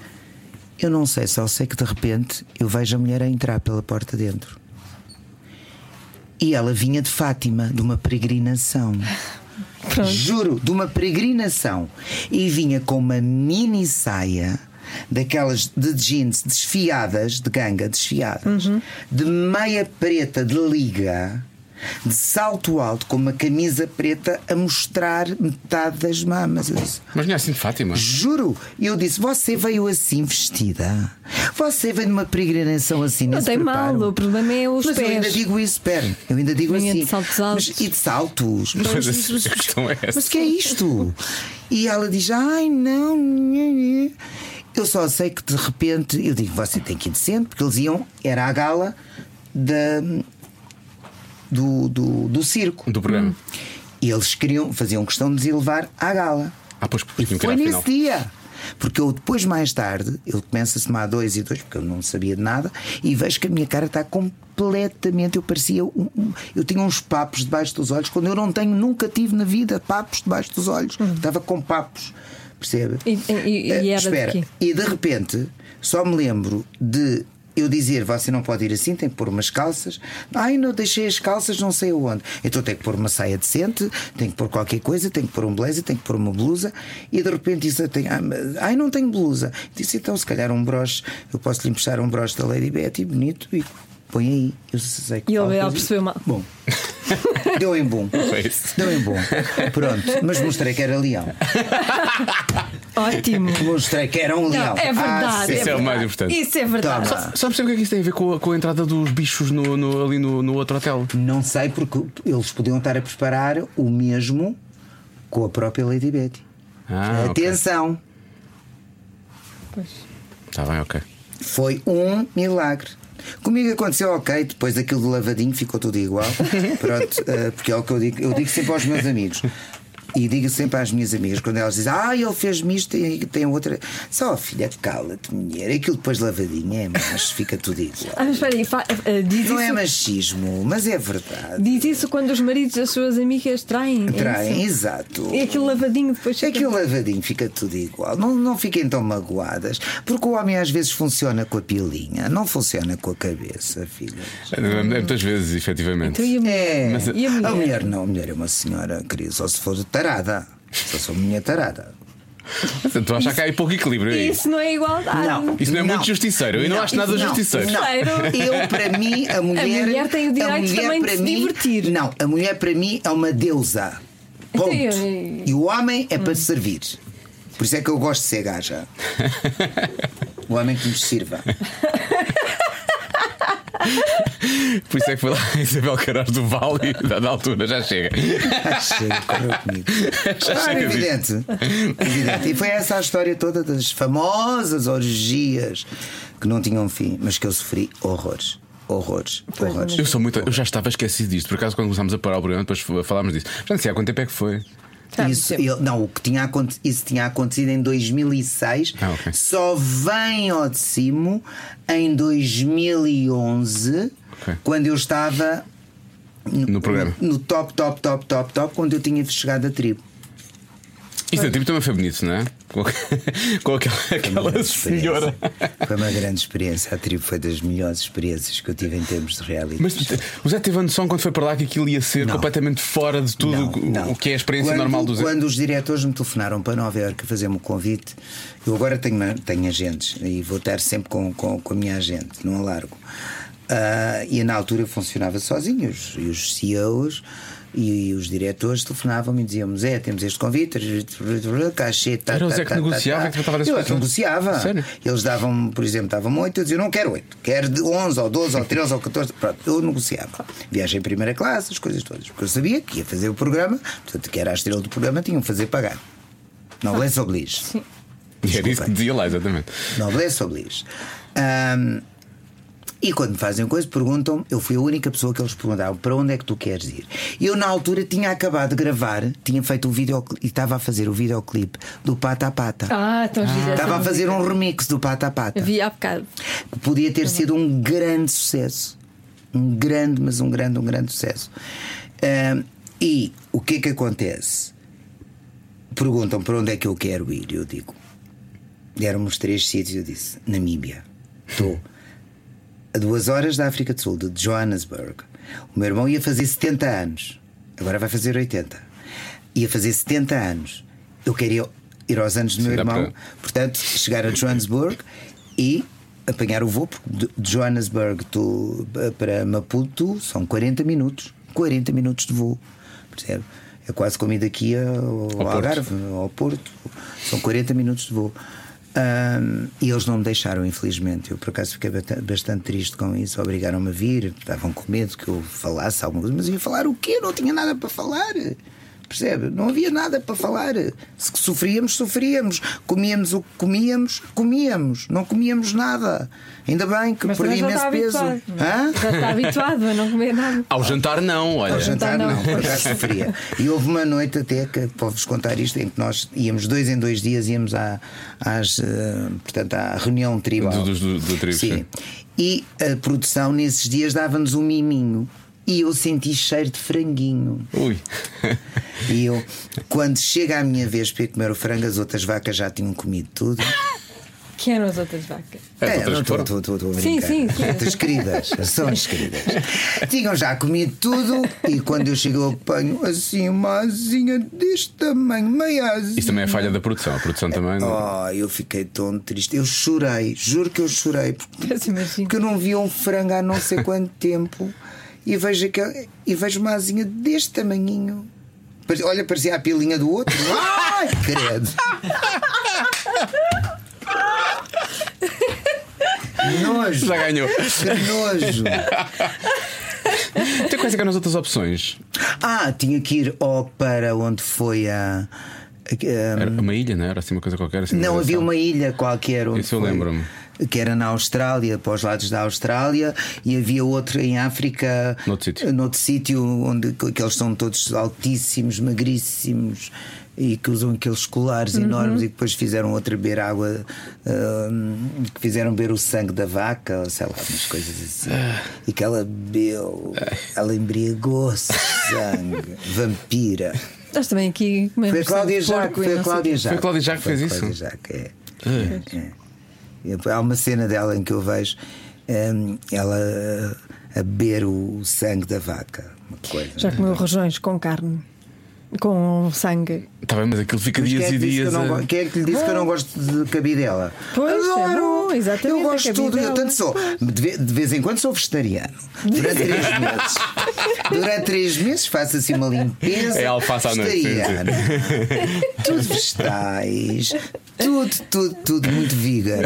Eu não sei, só sei que de repente eu vejo a mulher a entrar pela porta dentro. E ela vinha de Fátima, de uma peregrinação. Juro, de uma peregrinação. E vinha com uma mini saia, daquelas de jeans desfiadas, de ganga desfiadas, de meia preta de liga, de salto alto, com uma camisa preta a mostrar metade das mamas. Disse, Mas não é assim de Fátima. Juro! E eu disse: Você veio assim vestida? Você veio numa peregrinação assim Não tem mal, o problema é os Mas eu ainda pés. digo isso, espera, eu ainda digo Vinha assim. de saltos mas, altos. e de saltos? Mas, Mas mas- mas- é essa. mas que é isto? E ela diz: Ai, não. Nhê, nhê." Eu só sei que de repente eu digo: Você tem que ir decente, porque eles iam, era a gala da, do, do, do circo. Do programa. E eles queriam, faziam questão de nos ir levar à gala. Ah, pois ir Foi nesse final. dia. Porque eu depois, mais tarde, eu começo a tomar dois e dois, porque eu não sabia de nada, e vejo que a minha cara está completamente. Eu parecia. um- um- eu tinha uns papos debaixo dos olhos, quando eu não tenho, nunca tive na vida papos debaixo dos olhos. Estava com papos. Percebe? E- e- e Eh, era de espera. E de repente, só me lembro de. Eu dizer, você não pode ir assim, tem que pôr umas calças. Ai, não deixei as calças, não sei aonde. Então tem que pôr uma saia decente, tem que pôr qualquer coisa, tem que pôr um blazer, tem que pôr uma blusa. E de repente disse, ah, ai, não tenho blusa. Disse, então se calhar um broche, eu posso lhe emprestar um broche da Lady Betty, bonito, e põe aí. Eu sei que E ele- coisa- percebeu mal. Bom, deu em bom. Foi isso. Deu em bom. Pronto, mas mostrei que era leão. Ótimo. Mostrei que era um leão. Não, é verdade. Ah, sim. Isso é o mais importante. Isso é verdade. Toma. Percebe o que é que isso tem a ver com a, com a entrada dos bichos no, no- ali no, no outro hotel? Não sei porque eles podiam estar a preparar o mesmo com a própria Lady Betty. Ah, ok. Atenção, Está bem, ok. foi um milagre. Comigo aconteceu ok, depois daquilo do lavadinho ficou tudo igual. Pronto, eh, porque é o que eu digo. Eu digo sempre aos meus amigos. E digo sempre às minhas amigas, quando elas dizem, ah, ele fez-me isto, tem, tem outra. Só, filha, cala-te, mulher. Aquilo depois lavadinho é, mas fica tudo igual. Ah, mas espera aí, fa- eh, diz, Não é isso, machismo, mas é verdade. diz isso quando os maridos das suas amigas traem. é Traem, isso? exato. E aquele lavadinho depois fica- Aquele lavadinho fica tudo igual. Não, não fiquem tão magoadas. Porque o homem às vezes funciona com a pilinha, não funciona com a cabeça, filha. É, Muitas vezes, efetivamente. Então, e a mulher? É. Mas- E a mulher? A mulher não, a mulher é uma senhora, querida, só se for tarada. Só sou mulher tarada. Mas Estou a achar que há aí pouco equilíbrio aí. Isso não é igualdade. Não. Isso não é muito justiceiro. Eu não acho nada não. justiceiro. Não. Eu, para mim, a mulher. mulher tem o direito a mulher, também de para se mim, divertir. Não, a mulher para mim é uma deusa. Ponto. Então, e- E o homem é para servir. Por isso é que eu gosto de ser gaja. O homem que nos sirva. Por isso é que foi lá a Isabel Caras do Vale e da altura já chega. Ah, chega, correu comigo. Já Claro, chega disso. evidente. evidente. E foi essa a história toda das famosas orgias que não tinham fim, mas que eu sofri horrores. Horrores. Horrores. Eu sou muito. Eu já estava esquecido disto. Por acaso, quando começámos a parar o programa, depois falámos disso. Já não sei há quanto tempo é que foi. Isso, ele- não, o que tinha isso tinha acontecido em 2006, Ah, ok. só vem ao de cimo em 2011, Ok. quando eu estava No programa. no top, top, top, top, top, quando eu tinha chegado a tribo. Isto na tribo também foi bonito, não é? Com, com aquela, senhora. Foi uma grande experiência. A tribo foi das melhores experiências que eu tive em termos de reality. Mas o Zé teve a noção quando foi para lá que aquilo ia ser Não. completamente fora de tudo Não, o- não. o que é a experiência Quando- normal do Zé. Quando os diretores me telefonaram para Nova Iorque a fazer-me o convite, eu agora tenho, tenho agentes e vou estar sempre com, com, com a minha agente, não alargo. Ah, e na altura eu funcionava sozinho os- e os CEOs E, os diretores telefonavam-me e diziam-me: Zé, temos este convite, cachê, tá, Era o Zé que negociava que tratava Eu é que negociava. Sério? Eles davam, por exemplo, davam 8, eu dizia: Não quero 8, quero de 11 ou 12 ou 13 ou 14. Pronto, eu negociava. Viagem em primeira classe, as coisas todas. Porque eu sabia que ia fazer o programa, portanto, que era a estrela do programa, tinham que fazer pagar. Noblesse oblige. E era isso que dizia lá, exatamente. Noblesse oblige. E quando me fazem coisa, perguntam eu fui a única pessoa que eles perguntavam para onde é que tu queres ir. E eu, na altura, tinha acabado de gravar, tinha feito o vídeo e estava a fazer o videoclipe do Pata a Pata. Ah, tão gira. Estava a fazer um remix do Pata a Pata. Vi há bocado. Que podia ter sido um grande sucesso. Um grande, mas um grande, um grande sucesso. E o que é que acontece? Perguntam para onde é que eu quero ir. Eu digo. Deram-me os três sítios. Eu disse: Namíbia. Estou a duas horas da África do Sul, de Johannesburg. O meu irmão ia fazer 70 anos. Agora vai fazer 80. Ia fazer 70 anos. Eu queria ir aos anos do meu irmão. para- Portanto, chegar a Johannesburg e apanhar o voo, porque de Johannesburg para Maputo são 40 minutos. 40 minutos de voo. Percebe? É quase como ir daqui ao, Porto. Algarve, ao Porto. São 40 minutos de voo. Ahm, e eles não me deixaram, infelizmente. Eu, por acaso, fiquei bastante triste com isso. Obrigaram-me a vir, estavam com medo que eu falasse alguma coisa, mas ia falar o quê? Não tinha nada para falar. Percebe? Não havia nada para falar. Se sofríamos, sofríamos. Comíamos o que comíamos, comíamos. Não comíamos nada. Ainda bem que Mas perdi já imenso peso. habituado. Hã? Já está habituado a não comer nada. Ao jantar, não, olha. Ao jantar não. por acaso sofria. E houve uma noite até que, para vos contar isto, em que nós íamos dois em dois dias, íamos à, às, eh, portanto, à reunião tribal. Do- do- do tribo, sim. sim. E a produção nesses dias dava-nos um miminho. E eu senti cheiro de franguinho. Ui. E eu, quando chega a minha vez para ir comer o frango, as outras vacas já tinham comido tudo. Que eram as outras vacas? É, outras não que foram. estou- estou- estou a Sim, brincar. sim, sim. As queridas, são as queridas. Tinham já comido tudo e quando eu chego apanho assim uma asinha deste tamanho, meia asinha. Isso também é falha da produção. A produção também. não- Oh, eu fiquei tão triste. Eu chorei, juro que eu chorei, porque, porque eu não via um frango há não sei quanto tempo e vejo, aquele, e vejo uma asinha deste tamanhinho. Pare- Olha, parecia a pilinha do outro. Ai, credo. Nojo. Já ganhou. Que nojo. Tem quais é que eram as outras opções? Ah, tinha que ir ou para onde foi a. a- Era uma ilha, não era? Assim uma coisa qualquer. Assim, não, havia uma ilha qualquer onde Isso eu lembro-me. Que era na Austrália, para os lados da Austrália, e havia outra em África, Noutro sítio. noutro sítio onde que eles são todos altíssimos, magríssimos e que usam aqueles colares enormes e depois fizeram outra beber água, hum, que fizeram beber o sangue da vaca, ou sei lá, umas coisas assim. E que ela bebeu, ela embriagou-se de sangue, vampira. Nós também aqui Foi a Cláudia foi a Cláudia. Jacques. Foi a Cláudia Jacques que fez isso? Cláudia Jacques, é. É. E Há uma cena dela em que eu vejo hum, ela a beber o sangue da vaca. Uma coisa. Já comeu rojões com carne, com sangue. Está bem, mas aquilo fica Mas dias é e que que dias. não, a- quem é que lhe disse que eu não gosto de cabidela? Pois, é Adoro! bom, exatamente, Eu gosto de tudo. Eu tanto sou. De ve- de vez em quando sou vegetariano. Durante três meses. Durante três meses faço assim uma limpeza. É alface à noite. Tudo vegetais. Tudo, tudo, tudo muito vegan.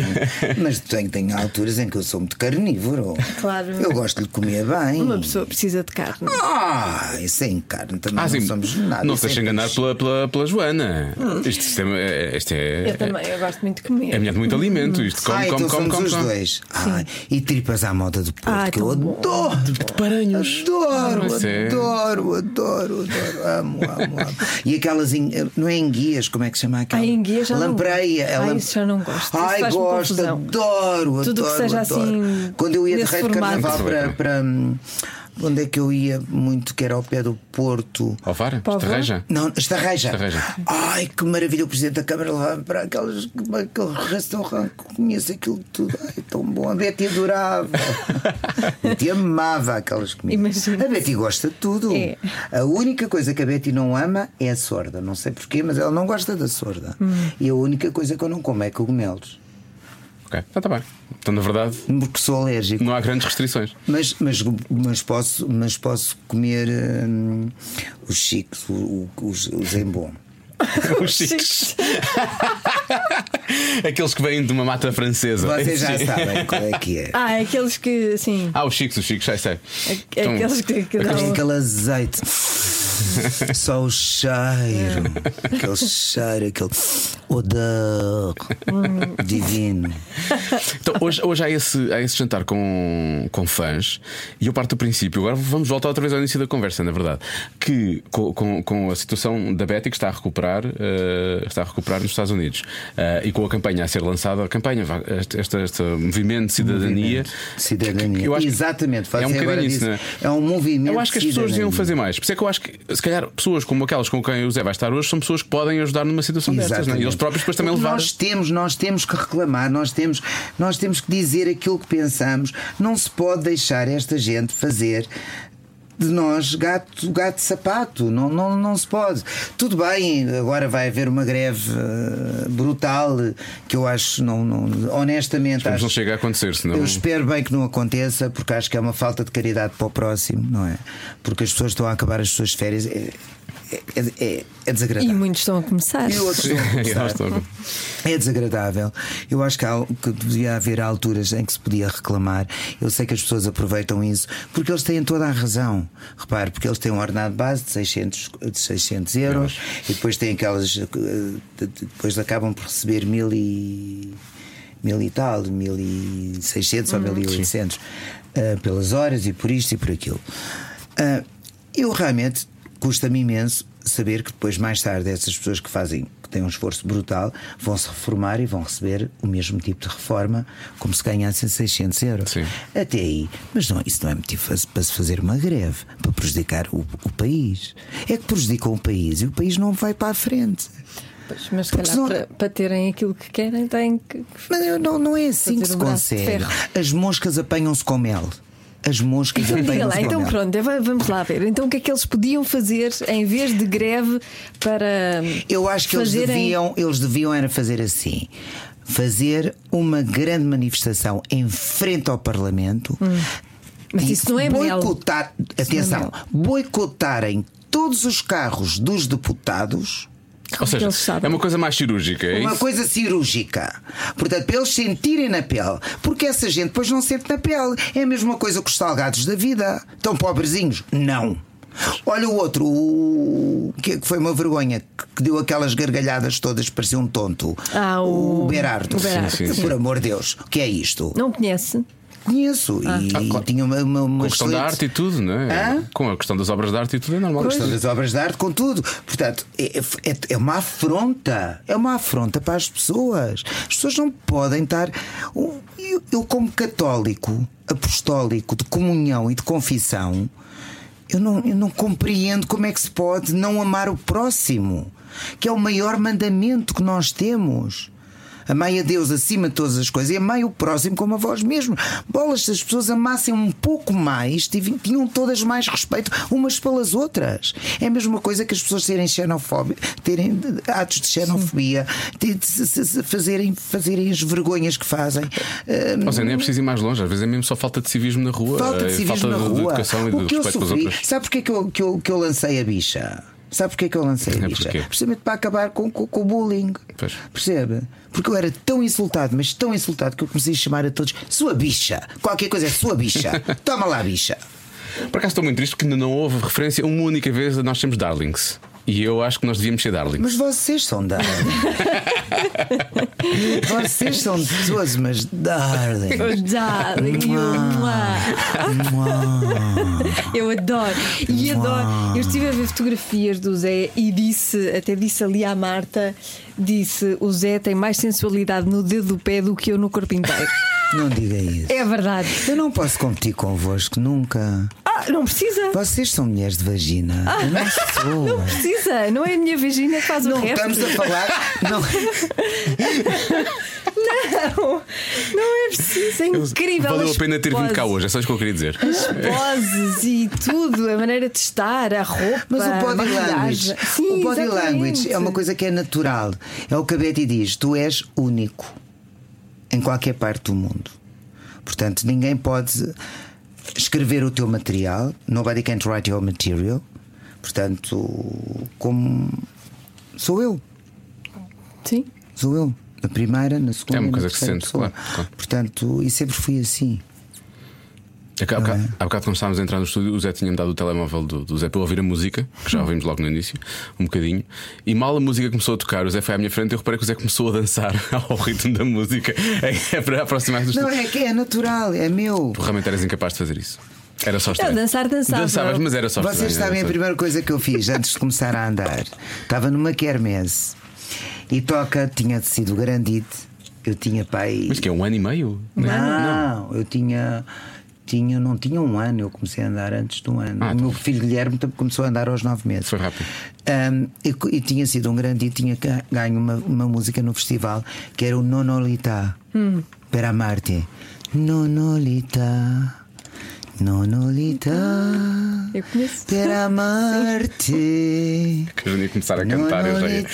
Mas tenho, tenho alturas em que eu sou muito carnívoro. Claro. Eu gosto de lhe comer bem. Uma pessoa precisa de carne. Ah, sem carne também Ah, não sim. somos nada. Não se deixe enganar pela, pela, pela Joana. Este sistema é. Este é, Eu também, eu gosto muito de comer. é mulher de muito alimento. Isto come, ah, come, então come, come, os come. dois. Ai, e tripas à moda do Porto, Ai, que eu adoro. De paranhos. Adoro, é- adoro, adoro, adoro. Amo, amo, amo. E aquelas, não é enguias, como é que se chama aquela? Ai, enguia já não Lampreia. gosto. é Ai, isso já não gosto. Ai, gosto, confusão. adoro, Tudo que adoro, seja adoro. assim, Quando eu ia de rei de carnaval para, para. Onde é que eu ia muito, que era ao pé do Porto? Alvar? Estarreja? Não, Estarreja. Estarreja. Ai, que maravilha o Presidente da Câmara lá para aqueles, aquele restaurante. Conheço aquilo tudo. Ai, tão bom. A Betty adorava. A Betty amava aquelas comidas. Imagino. A Betty gosta de tudo. É. A única coisa que a Betty não ama é a sorda. Não sei porquê, mas ela não gosta da sorda. Hum. E a única coisa que eu não como é cogumelos. Ok, então está bem. Então, na verdade, porque sou alérgico. não há grandes restrições. Mas, mas, mas, posso, mas posso comer hum, os chiques, o, o, os, os embom. Os chiques. Aqueles que vêm de uma mata francesa. Vocês já Sim. sabem qual é que é. Ah, aqueles que, assim. Ah, os chiques, os chiques, já sei. Então, aqueles que, que Tem dão. aquele azeite. Só o cheiro. Aquele cheiro, aquele odor divino. Então, hoje, hoje há, esse, há esse jantar com, com fãs e eu parto do princípio. Agora vamos voltar outra vez ao início da conversa, na verdade. Que com, com, com a situação da Betty que está a recuperar, eh, está a recuperar nos Estados Unidos eh, e com a campanha a ser lançada, a campanha, este, este, este movimento de cidadania. Cidadania. Acho que Exatamente, é um bocadinho isso, não é? Um movimento. Eu acho que as pessoas deviam cidadania. fazer mais. Por isso é que eu acho que, se calhar, pessoas como aquelas com quem o Zé vai estar hoje são pessoas que podem ajudar numa situação destas. Não próprios depois também levar. Nós temos, nós temos que reclamar, nós temos, nós temos que dizer aquilo que pensamos. Não se pode deixar esta gente fazer. De nós, gato, gato sapato, não, não, não se pode. Tudo bem, agora vai haver uma greve eh, brutal que eu acho, não, não honestamente, acho, não chega a acontecer, senão. eu espero bem que não aconteça, porque acho que é uma falta de caridade para o próximo, não é? Porque as pessoas estão a acabar as suas férias. É, é, é- é E desagradável. muitos estão a começar. E outros estão a começar. É desagradável. Eu acho que, há, que devia haver alturas em que se podia reclamar. Eu sei que as pessoas aproveitam isso porque eles têm toda a razão. Repare, porque eles têm um ordenado base de 600, de 600 euros e depois têm aquelas. eh, de- de- Depois acabam por receber mil e. Mil e tal, mil e seiscentos ou mil e oitocentos eh, pelas horas e por isto e por aquilo. Ah, eu realmente custa-me imenso saber que depois, mais tarde, essas pessoas que fazem, que têm um esforço brutal, vão se reformar e vão receber o mesmo tipo de reforma como se ganhassem 600 euros. Sim. Até aí. Mas não, isso não é motivo para se fazer uma greve, para prejudicar o, o país. É que prejudicam o país e o país não vai para a frente. Pois, mas se calhar senão- para, para terem aquilo que querem, têm que. Mas eu- não, não é assim que se consegue. As moscas apanham-se com mel. As moscas Então diga lá, então mel. pronto, va- vamos lá ver. Então o que é que eles podiam fazer em vez de greve para. Eu acho que eles fazerem... deviam, eles deviam era fazer assim. Fazer uma grande manifestação em frente ao Parlamento. Hum. Mas isso não é mel. boicotar, é atenção, mel. boicotarem todos os carros dos deputados. Ou seja, eles sabem. é uma coisa mais cirúrgica. É Uma isso? coisa cirúrgica. Portanto, para eles sentirem na pele. Porque essa gente depois não sente na pele. É a mesma coisa que os salgados da vida. Estão pobrezinhos? Não. Olha o outro, o que foi uma vergonha, que deu aquelas gargalhadas todas, parecia um tonto. Ah, o- Berardo. o Berardo, Sim, sim, sim. Por amor de Deus, o que é isto? Não conhece? Conheço. E, Ah, tinha uma, uma, uma Com a questão da arte e tudo, não é? Hã? Com a questão das obras de arte e tudo é normal. questão das obras de arte, com tudo. Portanto, é, é- é uma afronta. É uma afronta para as pessoas. As pessoas não podem estar. Eu, eu como católico, apostólico, de comunhão e de confissão, eu não, eu não compreendo como é que se pode não amar o próximo, que é o maior mandamento que nós temos. Amai a Deus acima de todas as coisas e amai o próximo como a vós mesmo. Bolas, se as pessoas amassem um pouco mais, tinham todas mais respeito umas pelas outras. É a mesma coisa que as pessoas serem xenofóbicas, terem atos de xenofobia, de, de fazerem, fazerem as vergonhas que fazem. Ah, Ou seja, nem é preciso ir mais longe, às vezes é mesmo só falta de civismo na rua, Falta de eh, civismo falta na de, de rua. educação e de o que eu respeito pelas sofri, outras. sabe porquê que eu, que, eu, que eu lancei a bicha? Sabe porquê que eu lancei É porquê? Precisamente para acabar com, com, com o bullying. Pois. Percebe? Porque eu era tão insultado, mas tão insultado que eu comecei a chamar a todos sua bicha. Qualquer coisa é sua bicha. Toma lá, bicha. Por acaso estou muito triste ainda não houve referência uma única vez a nós temos Darlings. E eu acho que nós devíamos ser Darlings. Mas vocês são darling. vocês são pessoas, mas darling. Darling, eu adoro. E adoro. Eu estive a ver fotografias do Zé e disse, até disse ali à Marta: disse, o Zé tem mais sensualidade no dedo do pé do que eu no corpo inteiro. Não diga isso. É verdade. Eu não posso competir convosco nunca. Ah, não precisa. Vocês são mulheres de vagina. Eu não sou. Não precisa. Não é a minha vagina que faz o Não resto. estamos a falar. Não. Não, não é preciso. É incrível. Valeu a pena ter vindo cá hoje, é só isso que eu queria dizer. As poses e tudo, a maneira de estar, a roupa. Mas o a body language, Sim, o body exatamente. language é uma coisa que é natural. É o que a Betty diz: tu és único. em qualquer parte do mundo. Portanto, ninguém pode escrever o teu material. Nobody can write your material. Portanto, como sou eu. Sim. Sou eu. Na primeira, na segunda. É uma na coisa que se terceira sente, claro. Portanto, e sempre fui assim. É Há bocado, estávamos a entrar no estúdio, o Zé tinha-me dado o telemóvel do, do Zé para ouvir a música, que já ouvimos logo no início, um bocadinho. E mal a música começou a tocar, o Zé foi à minha frente e eu reparei que o Zé começou a dançar ao ritmo da música. É, é para aproximar-se do Não, estúdio. é que é natural, é meu. Tu realmente eras incapaz de fazer isso. Era só estranho. dançar, dançava. Dançavas, mas era só Vocês estranho. sabem a primeira coisa que eu fiz antes de começar a andar? Estava numa quermesse e toca, tinha sido grandite. Eu tinha pai. Mas que é um ano e meio? Não, eu tinha. Tinha, não tinha um ano, eu comecei a andar antes de um ano. Ah, o meu filho Guilherme também começou a andar aos nove meses. Foi rápido. Ahm, e, e tinha sido um grande e tinha ga- ganho uma, uma música no festival que era o Nonolita para Marte. Nonolita, Nonolita Eu conheço. para Marte. Que eu ia começar a cantar. Eu já ia.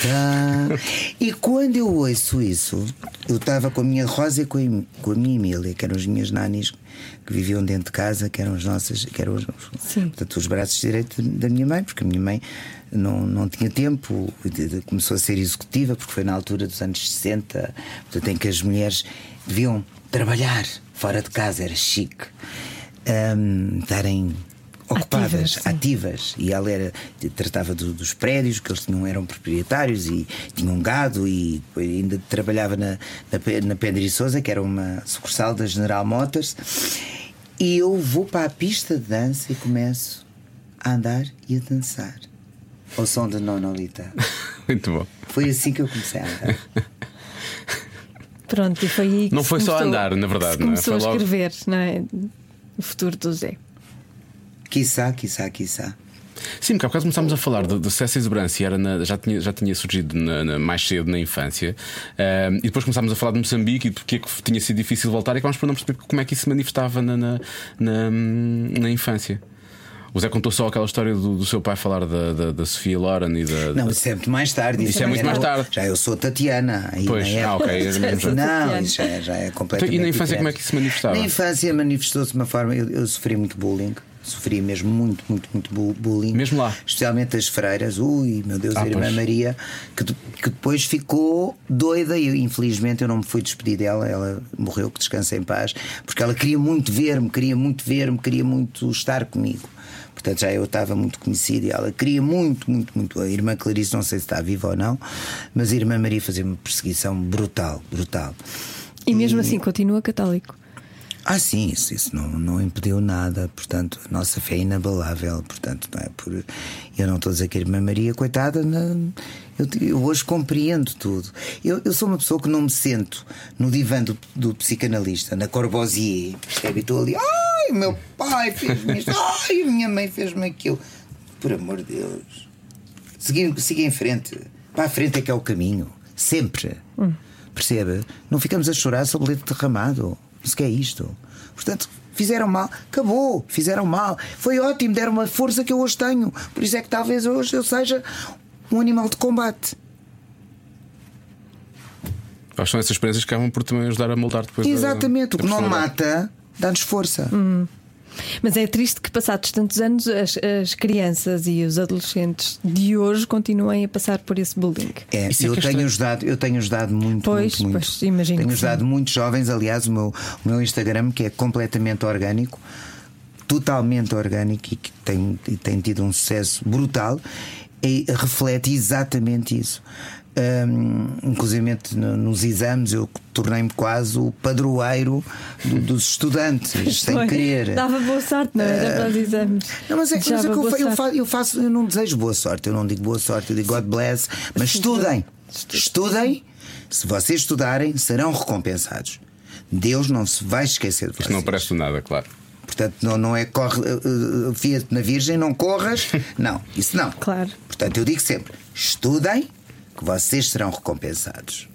E quando eu ouço isso, eu estava com a minha Rosa e com a, Em- com a minha Emília, que eram as minhas nanis que viviam dentro de casa, que eram as nossas, que eram os, Sim. portanto, os braços direitos da minha mãe, porque a minha mãe não, não tinha tempo, de- de- começou a ser executiva, porque foi na altura dos anos 60, portanto, em que as mulheres deviam trabalhar fora de casa, era chique. Ahm, estarem ocupadas, Ativas, ativas e ela era, tratava do- dos prédios que eles tinham, eram proprietários e tinham gado e depois ainda trabalhava na, na, na Pedro e Souza, que era uma sucursal da General Motors. E eu vou para a pista de dança e começo a andar e a dançar ao som da Nonolita. Muito bom. Foi assim que eu comecei a andar. Pronto, e foi aí que Não se foi só começou- andar, na verdade, não é? Começou Foi a logo- escrever, não é? O futuro do Zé. Quiçá, quiçá, quiçá. Sim, porque há bocado começámos a falar de, de sucesso e exuberância e era na- já, tinha, já tinha surgido na- na- mais cedo na infância. E depois começámos a falar de Moçambique e de porque é que tinha sido difícil voltar e acabámos por não perceber como é que isso se manifestava na, na, na, na infância. O Zé contou só aquela história do, do seu pai falar da, da, da Sofia Loren e da. Não, isso é muito mais tarde. Isso é muito era- mais tarde. Já eu sou Tatiana. Pois, na ah, época- ok, é. Não, isso já é, já é completamente. E na infância diferente. como é que isso se manifestava? Na infância manifestou-se de uma forma. Eu, eu sofri muito bullying. Sofri mesmo muito, muito, muito bu- bullying. Mesmo lá? Especialmente as freiras. Ui, meu Deus, Ah, a irmã pois. Maria, que, de- que depois ficou doida e infelizmente eu não me fui despedir dela. Ela morreu, que descanse em paz, porque ela queria muito ver-me, queria muito ver-me, queria muito estar comigo. Portanto, já eu estava muito conhecida e ela queria muito, muito, muito. A irmã Clarice, não sei se está viva ou não, mas a irmã Maria fazia uma perseguição brutal, brutal. E mesmo assim continua católico. Ah, sim, isso, isso não, não impediu nada. Portanto, a nossa fé é inabalável. Portanto, não é por. Eu não estou a dizer que a Irmã Maria, coitada, não- eu, eu hoje compreendo tudo. Eu, eu sou uma pessoa que não me sento no divã do, do psicanalista, na Corbusier, percebe? E estou ali, ai, o meu pai fez-me isto, ai, a minha mãe fez-me aquilo. Por amor de Deus. Siga, siga em frente. Para a frente é que é o caminho. Sempre. Percebe? Não ficamos a chorar sobre leite derramado. Isso que é isto. Portanto, fizeram mal. Acabou. Fizeram mal. Foi ótimo. Deram uma força que eu hoje tenho. Por isso é que talvez hoje eu seja um animal de combate. Acho que são essas experiências que acabam por também ajudar a moldar depois. a- Exatamente. O que não mata, dá-nos força. Mas é triste que, passados tantos anos, as, as crianças e os adolescentes de hoje continuem a passar por esse bullying. É, Isso é eu, é tenho estranho. ajudado, eu tenho ajudado muito, Pois, muito, muito. pois, imagino Tenho que ajudado muitos jovens, aliás, o meu, o meu Instagram, que é completamente orgânico, totalmente orgânico e que tem, e tem tido um sucesso brutal, e reflete exatamente isso. Hum, inclusive no- nos exames eu tornei-me quase o padroeiro do- dos estudantes, sem Foi. querer. Dava boa sorte, não era para os exames. Não, mas é, que- mas é que eu, eu, sorte. fa- eu faço, eu não desejo boa sorte, eu não digo boa sorte, eu digo God bless, mas estudem, estudem, se vocês estudarem, serão recompensados. Deus não se vai esquecer de vocês. Isto não parece nada, claro. Portanto, não, não é corre, uh, uh, fia-te na Virgem, não corras. Não, isso não. Claro. Portanto, eu digo sempre: estudem, que vocês serão recompensados.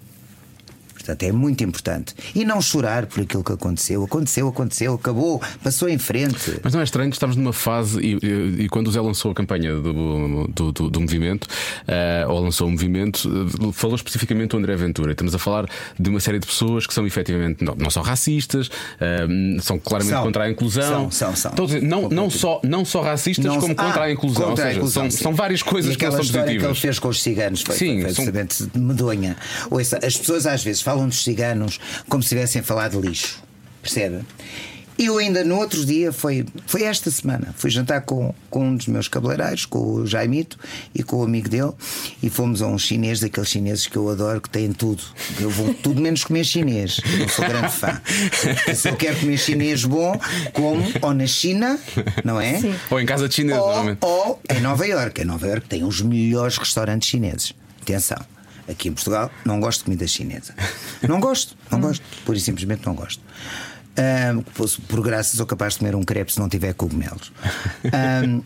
Portanto, é muito importante. E não chorar por aquilo que aconteceu. Aconteceu, aconteceu, acabou, passou em frente. Mas não é estranho, estamos numa fase, e, e- e quando o Zé lançou a campanha do, do, do- do movimento, eh, ou lançou o movimento, eh, falou especificamente do André Ventura. E Estamos a falar de uma série de pessoas que são efetivamente não, não são racistas, eh, são claramente São. contra a inclusão. São, são, são. Dizer, não, não, só, não só racistas, Não- como contra Ah, a inclusão. contra ou a seja, inclusão, são, sim. são várias coisas que não são história que ele positivas. fez com os ciganos foi, Sim, foi são- absolutamente medonha. Ouça, as pessoas às vezes falam dos ciganos como se estivessem a falar de lixo. Percebe? Eu ainda no outro dia, foi, foi esta semana, fui jantar com, com um dos meus cabeleireiros, com o Jaimito e com o amigo dele, e fomos a um chinês, daqueles chineses que eu adoro, que têm tudo. Eu vou tudo menos comer chinês. Eu não sou grande fã. Se eu quero comer chinês bom, como ou na China, não é? Sim. Ou em casa de chineses, ou, normalmente. ou em Nova Iorque. Em Nova Iorque tem os melhores restaurantes chineses. Atenção, aqui em Portugal não gosto de comida chinesa. Não gosto, não gosto. Pura e simplesmente não gosto. Ahm, por, por graça sou capaz de comer um crepe se não tiver cogumelos. Ahm,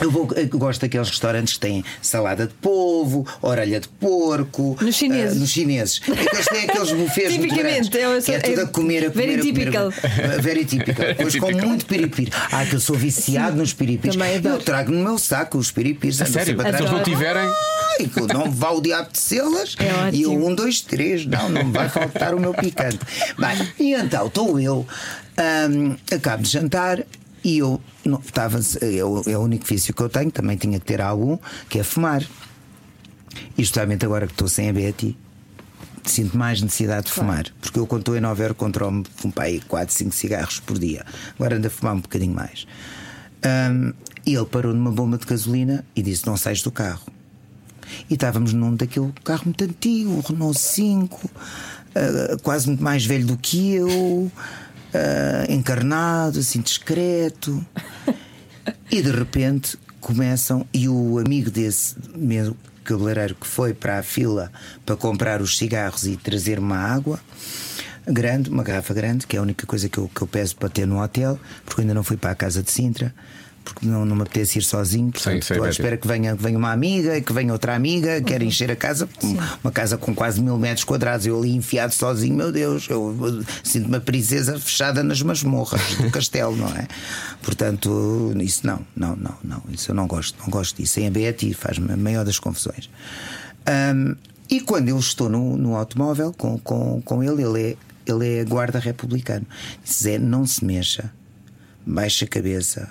eu, vou- eu gosto daqueles restaurantes que têm salada de polvo, orelha de porco. Nos chineses. ah, nos chineses. Aqueles têm aqueles bufês muito Tipicamente, grandes, que é sou- tudo é a comer, a comer, very a comer. typical. Ah, Very typical. Depois com muito piripiri. Ah, que eu sou viciado nos piripiris. Também adoro. Eu trago no meu saco os piripiris. A sério? Se eles não tiverem. Ai, que não vá o diabo de selas. É e um, dois, três. Não, não me vai faltar o meu picante. Bem, e então estou eu, ahm, acabo de jantar. E eu não, estava, é, o, é o único vício que eu tenho, também tinha que ter algum, que é fumar. E justamente agora que estou sem a Betty, sinto mais necessidade de fumar. Porque eu, quando estou em Nova Iorque, controlo-me, fumo para aí 4, 5 cigarros por dia. Agora ando a fumar um bocadinho mais. Ahm, e ele parou numa bomba de gasolina e disse: Não sais do carro. E estávamos num daquele carro muito antigo, um Renault 5, ah, quase muito mais velho do que eu, ah, encarnado, assim discreto. E de repente começam, e o amigo desse mesmo cabeleireiro que foi para a fila para comprar os cigarros e trazer uma água grande, uma garrafa grande, que é a única coisa que eu, que eu peço para ter no hotel, porque ainda não fui para a casa de Sintra. Porque não, não me apetece ir sozinho. Portanto, sim, estou à espera que venha, que venha uma amiga, que venha outra amiga, quer encher a casa, uma casa com quase mil metros quadrados. Eu ali enfiado sozinho, meu Deus, eu, eu sinto uma princesa fechada nas masmorras do castelo, não é? Portanto, isso não, não, não, não. Isso eu não gosto, não gosto disso. Em Betty faz-me a maior das confusões. Ahm, e quando eu estou no, no automóvel com, com, com ele, ele é, ele é guarda republicano. Diz Zé, não se mexa, baixa a cabeça.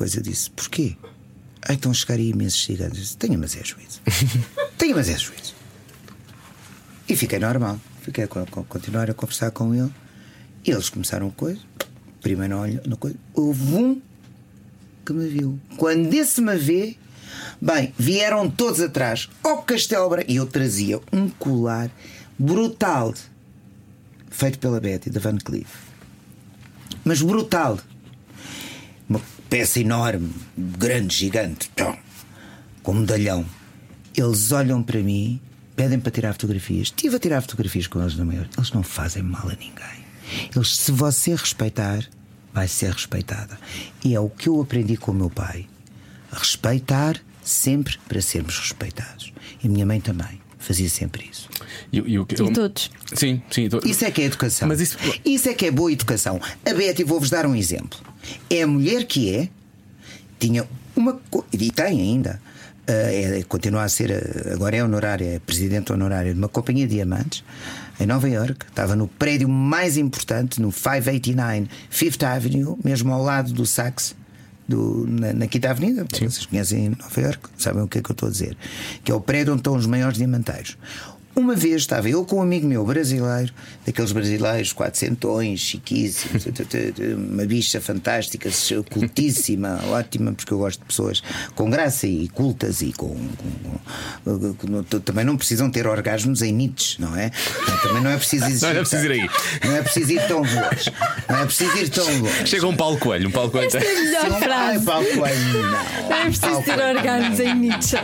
Coisa disse, porquê? Ah, então chegaria imensos ciganos. Eu disse, Tenha, mas é juízo. Tenha, mas é juízo. E fiquei normal. Fiquei a co- continuar a conversar com ele. E eles começaram a coisa. Primeiro olho, na coisa. Houve um que me viu. Quando esse me vê, bem, vieram todos atrás ao Castelo Branco. E eu trazia um colar brutal, feito pela Betty, da Van Cleef. Mas brutal. Peça enorme, grande, gigante, com um medalhão. Eles olham para mim, pedem para tirar fotografias. Estive a tirar fotografias com eles na maior. Eles não fazem mal a ninguém. Eles, se você respeitar, vai ser respeitada. E é o que eu aprendi com o meu pai. Respeitar sempre para sermos respeitados. E a minha mãe também fazia sempre isso. E, e o que- E todos. Sim, sim. to- Isso é que é educação. Mas isso- Isso é que é boa educação. A Betty, vou-vos dar um exemplo. É a mulher que é, tinha uma. E tem ainda. ah, é- continua a ser, ah, agora é honorária, é presidente honorária de uma companhia de diamantes em Nova York. Estava no prédio mais importante, no 589 Fifth Avenue, mesmo ao lado do Saks. Do, na, na Quinta Avenida, vocês conhecem Nova York, sabem o que é que eu estou a dizer, que é o prédio onde estão os maiores diamanteiros. Uma vez estava eu com um amigo meu brasileiro, daqueles brasileiros quatrocentões, chiquíssimos, uma bicha fantástica, cultíssima, ótima, porque eu gosto de pessoas com graça e cultas e com. com- com- com- com- também não precisam ter orgasmos em Nietzsche, não é? Também não é preciso existir. Não é preciso ir aí. Não é preciso ir tão longe. Não é preciso ir tão longe. Chega um Paulo Coelho, um Paulo Coelho. Esta é a melhor Ai, frase. Paulo Coelho, não. Não é preciso ter orgasmos em Nietzsche.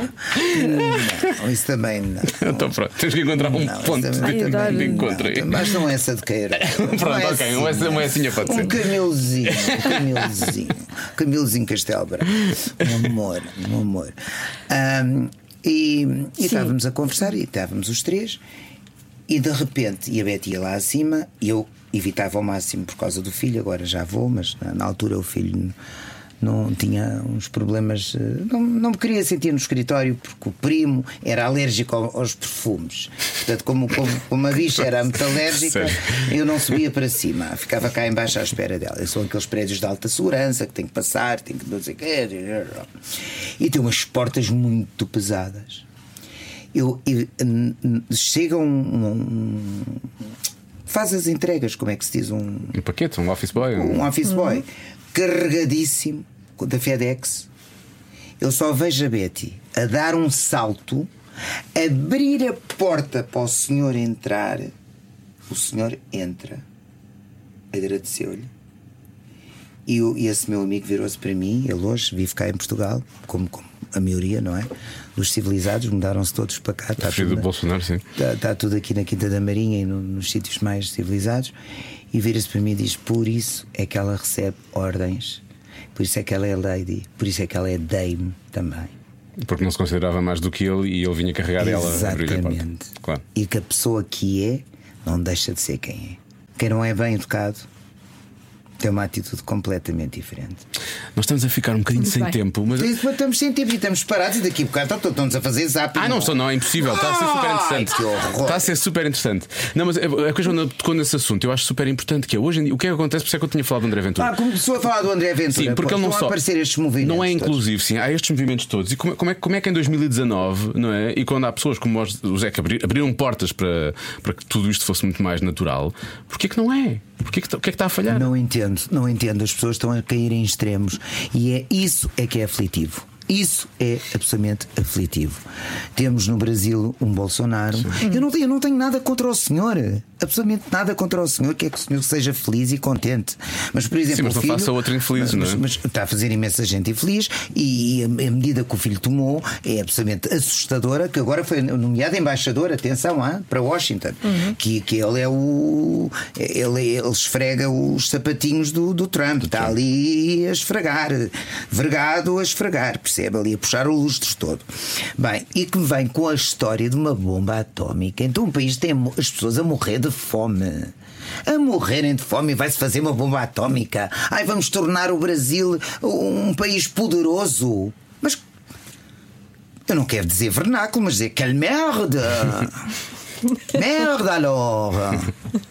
Não, isso também não. Então pronto, que encontrar um Não, ponto de, Ai, adoro. de encontro aí. Mas não é essa de queira. Pronto, ok, uma essa- uma essinha pode ser. Um camelozinho, um camelozinho. Camelozinho Castelo Branco. Um amor, um amor. Ahm, e e estávamos a conversar e estávamos os três. E de repente, e a Betty ia lá acima, e eu evitava ao máximo por causa do filho, agora já vou, mas na, na altura o filho não tinha uns problemas, eh, não, não me queria sentir no escritório porque o primo era alérgico ao- aos perfumes. Portanto, como, como, como a bicha era muito alérgica, eu não subia para cima, ficava cá embaixo à espera dela. São aqueles prédios de alta segurança que tem que passar, tem que não sei quê. E tem umas portas muito pesadas. Eu, eu- n- n- chega um, um- Faz as entregas, como é que se diz? Um, Um paquete, um office boy. um office boy carregadíssimo da FedEx. Eu só vejo a Betty a dar um salto, abrir a porta para o senhor entrar. O senhor entra, agradeceu-lhe. E, e esse meu amigo virou-se para mim. Ele hoje vive cá em Portugal, como, como a maioria, não é? Dos civilizados, mudaram-se todos para cá. Está tudo- Bolsonaro, sim. Está, está tudo aqui na Quinta da Marinha e no- nos sítios mais civilizados. E vira-se para mim e diz: Por isso é que ela recebe ordens, por isso é que ela é lady, por isso é que ela é dame também. Porque não se considerava mais do que ele e ele vinha carregar ela a abrir a porta. Exatamente. Claro. E que a pessoa que é não deixa de ser quem é. Quem não é bem educado tem uma atitude completamente diferente. Nós estamos a ficar um bocadinho Muito sem bem. tempo, mas. Estamos sem tempo e estamos parados e daqui a bocado estão- estão-nos a fazer zap. Ah, não, estou, não, é impossível. Está a ser super Ai, interessante. que horror. Está a ser super interessante. Não, mas a coisa quando tocou nesse assunto, eu acho super importante que é hoje em dia. O que é que acontece? Por isso é que eu tinha falado do André Ventura. Ah, começou a falar do André Ventura. Sim, porque Pô, ele não só. aparecer estes movimentos. Não é todos. inclusivo, sim. Há estes movimentos todos. E como, é- como é, como é que em 2019, não é? E quando há pessoas como o Zé que abri- abriram portas para, para que tudo isto fosse muito mais natural, porquê que não é? Porquê que, o que é que está a falhar? Não entendo, não entendo. As pessoas estão a cair em extremos e é isso é que é aflitivo. Isso é absolutamente aflitivo. Temos no Brasil um Bolsonaro. Eu não, tenho, eu não tenho nada contra o senhor. Absolutamente nada contra o senhor. Quer que o senhor seja feliz e contente. Mas, por exemplo, Sim, mas o não filho, faça outro infeliz, mas, não é? mas está a fazer imensa gente infeliz e, a, a medida que o filho tomou é absolutamente assustadora. Que agora foi nomeado embaixador, atenção, ah, para Washington. Que, que ele é o. Ele, ele esfrega os sapatinhos do, do Trump. Está ali a esfregar, vergado a esfregar, percebe? Ali a puxar o lustre todo. Bem, e que vem com a história de uma bomba atómica. Então o país tem as pessoas a morrer de fome. A morrerem de fome e vai-se fazer uma bomba atómica. Ai, vamos tornar o Brasil um país poderoso. Mas eu não quero dizer vernáculo, mas dizer quelle merde! Merda, alors!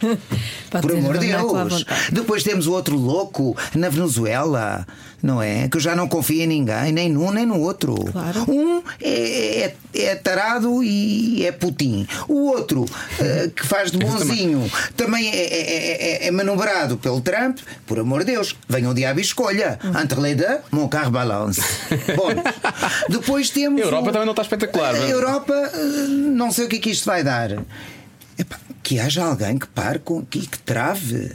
Pode Por amor de à Deus! Depois temos o outro louco na Venezuela, não é? Que eu já não confio em ninguém, nem num nem no outro. Claro. Um é, é, é tarado e é Putin. O outro, eh, que faz de bonzinho, também é, é, é- é manobrado pelo Trump. Por amor de Deus, venha o diabo e escolha. Entre les deux, mon car balance. Bom, depois temos. A Europa o- também não está espetacular. a não é? Europa, eh, não sei o que é que isto vai dar. Epá, que haja alguém que pare com e que trave.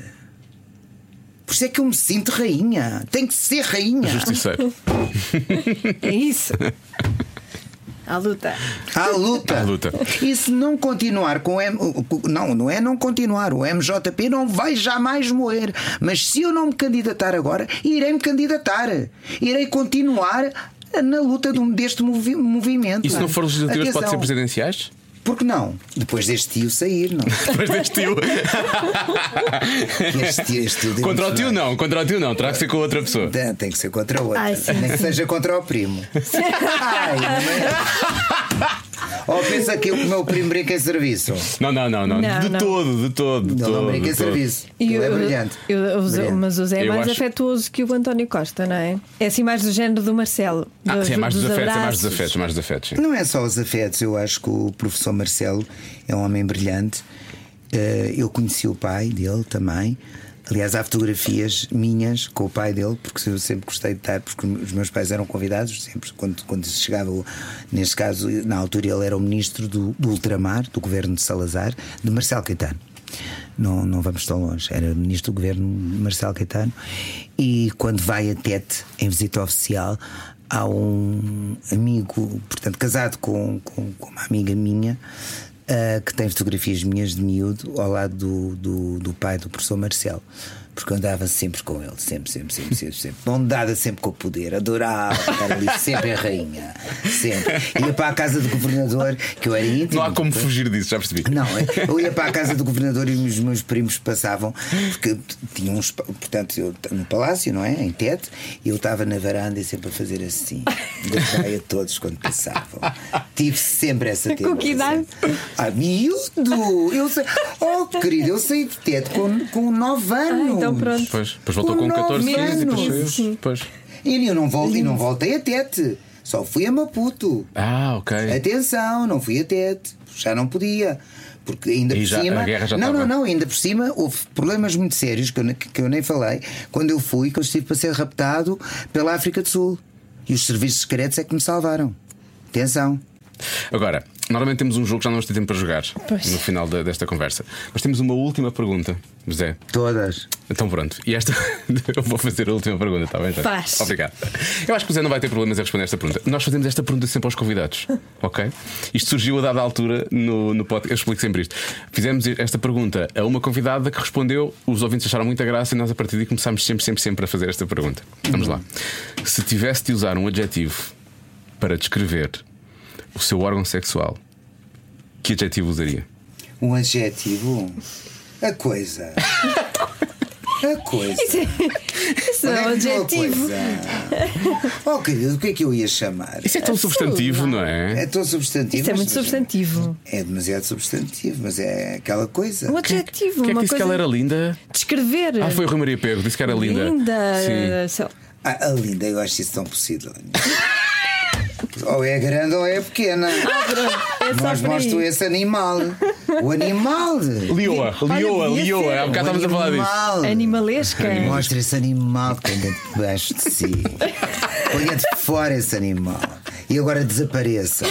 Por isso é que eu me sinto rainha. Tem que ser rainha. Justiceiro. É isso. À luta. À luta. À luta. E se não continuar com o M... Não, não é não continuar. O MJP não vai jamais morrer. Mas se eu não me candidatar agora, irei me candidatar. Irei continuar na luta deste movi- movimento. E se não for legislativas, pode ser Atenção. presidenciais? Por que não? Depois deste tio sair, não? Depois deste tio. Este tio, este tio contra o tio, não. Contra o tio, não. Terá que ser com outra pessoa. Tem, tem que ser contra outra. Ai, sim, Nem que seja contra o primo. Ai, não é? Ou pensa que o meu primo brinca em serviço. Não, não, não, não. Não, de não. todo, de todo. De Ele todo, não brinca em de todo. serviço. E Ele é o- brilhante. eu- o Zé- Brilhante. mas o Zé é Eu mais acho- afetuoso que o António Costa, não é? É assim mais do género do Marcelo. Ah, dos- sim, é mais dos dos afetos, é mais abraços. dos afetos, mais dos afetos. sim. Não é só os afetos, eu acho que o professor Marcelo é um homem brilhante. Eh, Eu conheci o pai dele também. Aliás, há fotografias minhas com o pai dele, porque eu sempre gostei de estar, porque os meus pais eram convidados, sempre quando, quando se chegava, neste caso, na altura ele era o ministro do, do ultramar, do governo de Salazar, de Marcelo Caetano. Não, não vamos tão longe, era ministro do governo Marcelo Caetano. E quando vai a Tete em visita oficial, há um amigo, portanto, casado com, com, com uma amiga minha. Ah, que tem fotografias minhas de miúdo ao lado do, do, do pai do professor Marcelo. Porque eu andava sempre com ele, sempre, sempre, sempre, sempre, sempre. Bondada sempre com o poder, adorava estar ali sempre a rainha, sempre. Ia para a casa do governador, que eu era íntimo. Não há como fugir disso, já percebi. Não, eu ia para a casa do governador e os meus primos passavam, porque tinham uns. Portanto, eu no palácio, não é? Em teto, e eu estava na varanda e sempre a fazer assim. Gostei a todos quando passavam. Tive sempre essa Com que idade? Ah, miúdo! Eu sei, oh, querido, eu saí de teto com, com 9 anos. Então pronto. Depois, depois voltou com Com 14, nove 15 e depois anos. saiu. Sim. Pois. E eu não, vol e não voltei a tete. Só fui a Maputo. Ah, ok. Atenção, não fui a tete. Já não podia. Porque ainda E por já- cima. a guerra já não, estava. não, não, ainda por cima houve problemas muito sérios que eu, que eu nem falei quando eu fui, que eu estive para ser raptado pela África do Sul. E os serviços secretos é que me salvaram. Atenção. Agora, normalmente temos um jogo que já não vamos ter tempo para jogar Pois. no final da- desta conversa. Mas temos uma última pergunta, José. Todas. Então pronto, e esta eu vou fazer a última pergunta, está bem? José? Faz. Obrigado. Eu acho que o Zé não vai ter problemas em responder esta pergunta. Nós fazemos esta pergunta sempre aos convidados, ok? Isto surgiu a dada altura no, no podcast. Eu explico sempre isto. Fizemos esta pergunta a uma convidada que respondeu, os ouvintes acharam muita graça e nós a partir daí começámos sempre, sempre, sempre a fazer esta pergunta. Vamos lá. Se tivesse de usar um adjetivo para descrever o seu órgão sexual, que adjetivo usaria? Um adjetivo. A coisa. A coisa. Isso é um Onde é que adjetivo. ficou a coisa? Oh, querido, o que é que eu ia chamar? Isso é tão substantivo, não É é? tão substantivo. Isso é muito substantivo. É demasiado substantivo, mas é aquela coisa. Um adjetivo, Quem é que uma disse que ela era linda? Descrever. Ah, foi o Rui Maria Pego, disse que era linda. Linda. Sim. Ah, a linda, eu acho isso tão possível. ou é grande ou é pequena. É só Mas mostro esse animal. O animal. Lioa, Lioa, Lioa. Há bocado estávamos a falar disso. Animal. Animalesca. Mostra esse animal que dentro debaixo de si. Ponha de fora esse animal. E agora desapareça.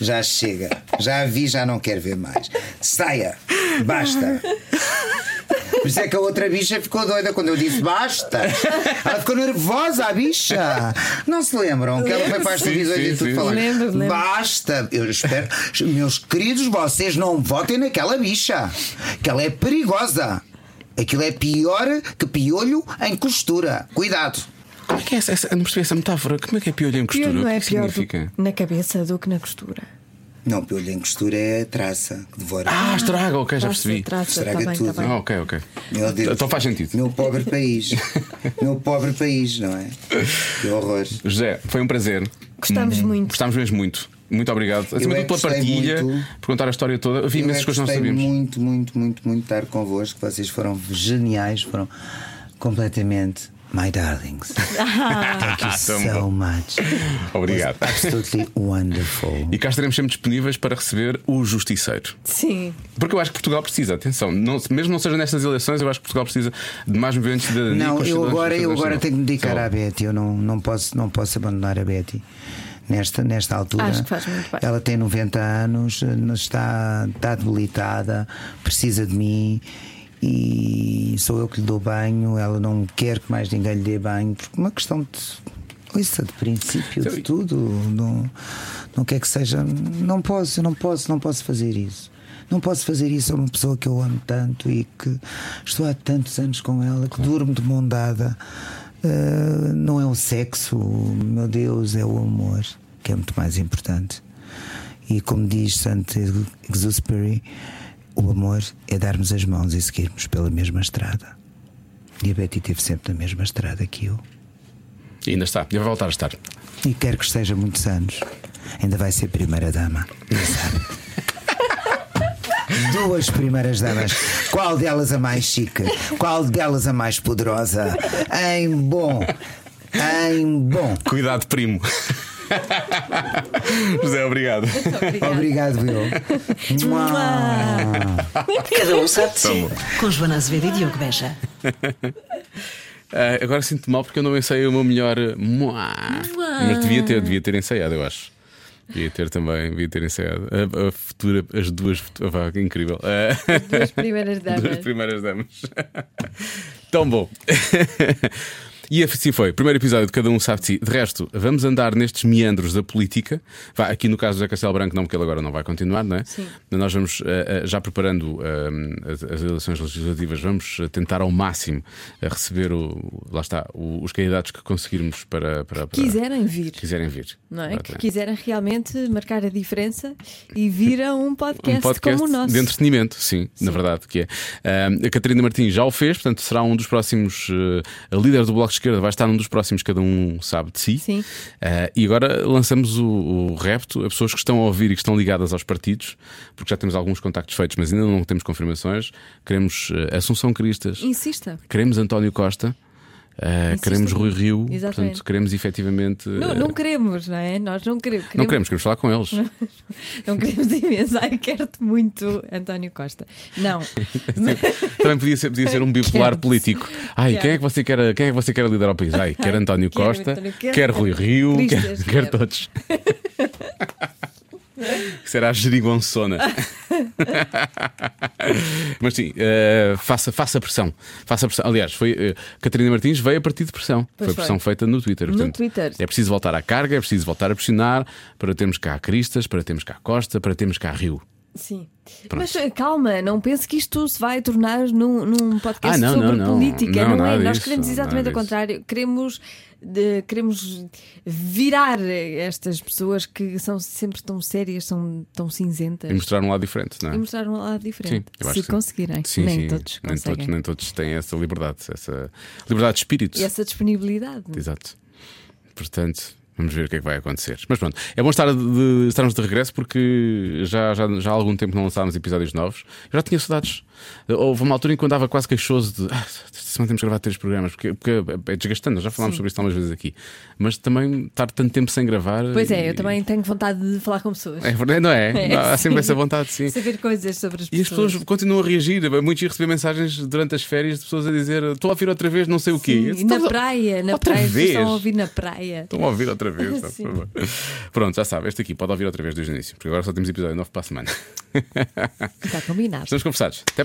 Já chega. Já a vi, já não quero ver mais. Saia. Basta. Por isso é que a outra bicha ficou doida quando eu disse basta. Ela ficou nervosa, a bicha. Não se lembram que ela foi para as televisões e tudo falar. Lembro, lembro. Basta. Eu espero. Meus queridos, vocês não votem naquela bicha. Que ela é perigosa. Aquilo é pior que piolho em costura. Cuidado. Como é que é essa, essa, eu não percebi essa metáfora? Como é que é piolho em costura? Pior não o é que pior significa? do- na cabeça do que na costura. Não, piolho em costura é a traça que devora. Ah, estraga, ok, já Traça, percebi. traça, Estraga tá bem, tudo. tá. Ah, ok, ok. Meu Deus. Então faz sentido. Meu pobre país. Meu pobre país, não é? Que horror. José, foi um prazer. Gostamos muito. Gostámos mesmo muito. Muito obrigado. Acima é de tudo que pela partilha, muito. por contar a história toda. Havia imensas é que coisas que não sabíamos. muito, muito, muito, muito estar convosco. Vocês foram geniais, foram completamente my darlings. Thank you Tão so bom. much. Obrigado. Absolutely wonderful. E cá estaremos sempre disponíveis para receber o Justiceiro. Sim. Porque eu acho que Portugal precisa, atenção, não, mesmo não seja nestas eleições, eu acho que Portugal precisa de mais movimentos de cidadania. Não, eu agora, eu agora tenho que me dedicar Só- à Betty. Eu não, não, posso, não posso abandonar a Betty. Nesta, nesta altura, Acho que faz muito bem. ela tem 90 anos, está, está debilitada, precisa de mim e sou eu que lhe dou banho. Ela não quer que mais ninguém lhe dê banho, porque uma questão de. Isso de princípio, de tudo. Não, não quer que seja. Não posso, não posso, não posso fazer isso. Não posso fazer isso a uma pessoa que eu amo tanto e que estou há tantos anos com ela, que durmo de mão dada. Uh, não é o sexo, meu Deus, é o amor que é muito mais importante. E como diz Santo Exupery, o amor é darmos as mãos e seguirmos pela mesma estrada. E a Betty esteve sempre na mesma estrada que eu. E ainda está, e vai voltar a estar. E quero que esteja muitos anos. Ainda vai ser primeira dama. Sabe? Duas primeiras damas. Qual delas a mais chique? Qual delas a mais poderosa? Em bom. Em bom. Cuidado, primo. José, obrigado. Obrigado, eu. Cada um sabe de si. Com Joana Azevedo e Diogo Beja. Ah, agora sinto mal porque eu não ensaiei o meu melhor. Mua. Mas devia ter, devia ter ensaiado, eu acho. Devia ter também, devia ter ensaiado. A, a futura, as duas. vá, que incrível. Ah, Duas primeiras damas. Duas primeiras damas. Tão bom. E assim foi. Primeiro episódio de Cada Um Sabe de Si. De resto, vamos andar nestes meandros da política. Vá, aqui no caso do José Castelo Branco, não, porque ele agora não vai continuar, não é? Sim. Nós vamos, eh, eh, já preparando eh, as, eleições legislativas, vamos tentar ao máximo receber o, lá está, os candidatos que conseguirmos para. para, para Quiserem vir. quiserem vir. Não é? Que quiserem realmente marcar a diferença e viram um podcast, um podcast como o nosso. de entretenimento, sim, na verdade que é. A Catarina Martins já o fez, portanto será um dos próximos. eh, a líder do Bloco Esquerda vai estar num dos próximos, cada um sabe de si. Sim. Ah, e agora lançamos o, o repto a pessoas que estão a ouvir e que estão ligadas aos partidos, porque já temos alguns contactos feitos, mas ainda não temos confirmações. Queremos eh, Assunção Cristas, Insista. queremos António Costa. Insista. queremos Rui Rio, Exatamente. portanto, queremos efetivamente. Não, eh, não queremos, não é? Nós não queremos. não queremos, queremos falar com eles. Não queremos imenso. Ai, quero-te muito, António Costa. Não. Também podia ser, podia ser um bipolar político. Ai, Quero. quem é que você quer, quem é que você quer liderar o país? Ai, quer António Quero Costa, António, quero- quer Rui Rio, quer, Cristas, quer quero. todos. Será a geringonçona. Mas sim, eh, faça, faça pressão. Faça pressão. Aliás, foi, eh, Catarina Martins veio a partir de pressão. Pois foi pressão foi. feita no Twitter. No Portanto, Twitter. É preciso voltar à carga, é preciso voltar a pressionar para termos cá Cristas, para termos cá Costa, para termos cá Rio. Sim. Mas eh, calma, não pense que isto se vai tornar num, num podcast Ah, não, sobre não, não. política. Não, é? Nós queremos exatamente o contrário. Queremos, de- queremos virar estas pessoas que são sempre tão sérias, são tão cinzentas. E mostrar um lado diferente, não é? E mostrar um lado diferente. eu acho se sim. conseguirem. Sim, nem sim. todos nem conseguem. todos, nem todos têm essa liberdade, essa liberdade de espírito. E essa disponibilidade. Exato. Portanto, vamos ver o que é que vai acontecer. Mas pronto, é bom estar de, estarmos de regresso porque já, já, já há algum tempo não lançávamos episódios novos. Eu já tinha saudades. Houve uma altura em que eu andava quase queixoso de ah, semana temos que gravar três programas, porque, porque é desgastante, nós já falámos sobre isto algumas vezes aqui. Mas também estar tanto tempo sem gravar. Pois é, e- eu também tenho vontade de falar com pessoas. É verdade, não é? É, Há sempre sim. essa vontade, sim. Saber coisas sobre as E as pessoas. pessoas continuam a reagir. Muitos iam receber mensagens durante as férias de pessoas a dizer: Estou a ouvir outra vez, não sei o quê. Sim, e na "Estás a- praia, na outra praia, pessoas vez? estão a ouvir na praia. Estão a ouvir outra vez, por Sim. favor. Pronto, já sabe, este aqui pode ouvir outra vez desde o início, porque agora só temos episódio novo para a semana. Está combinado. Estamos conversados. Até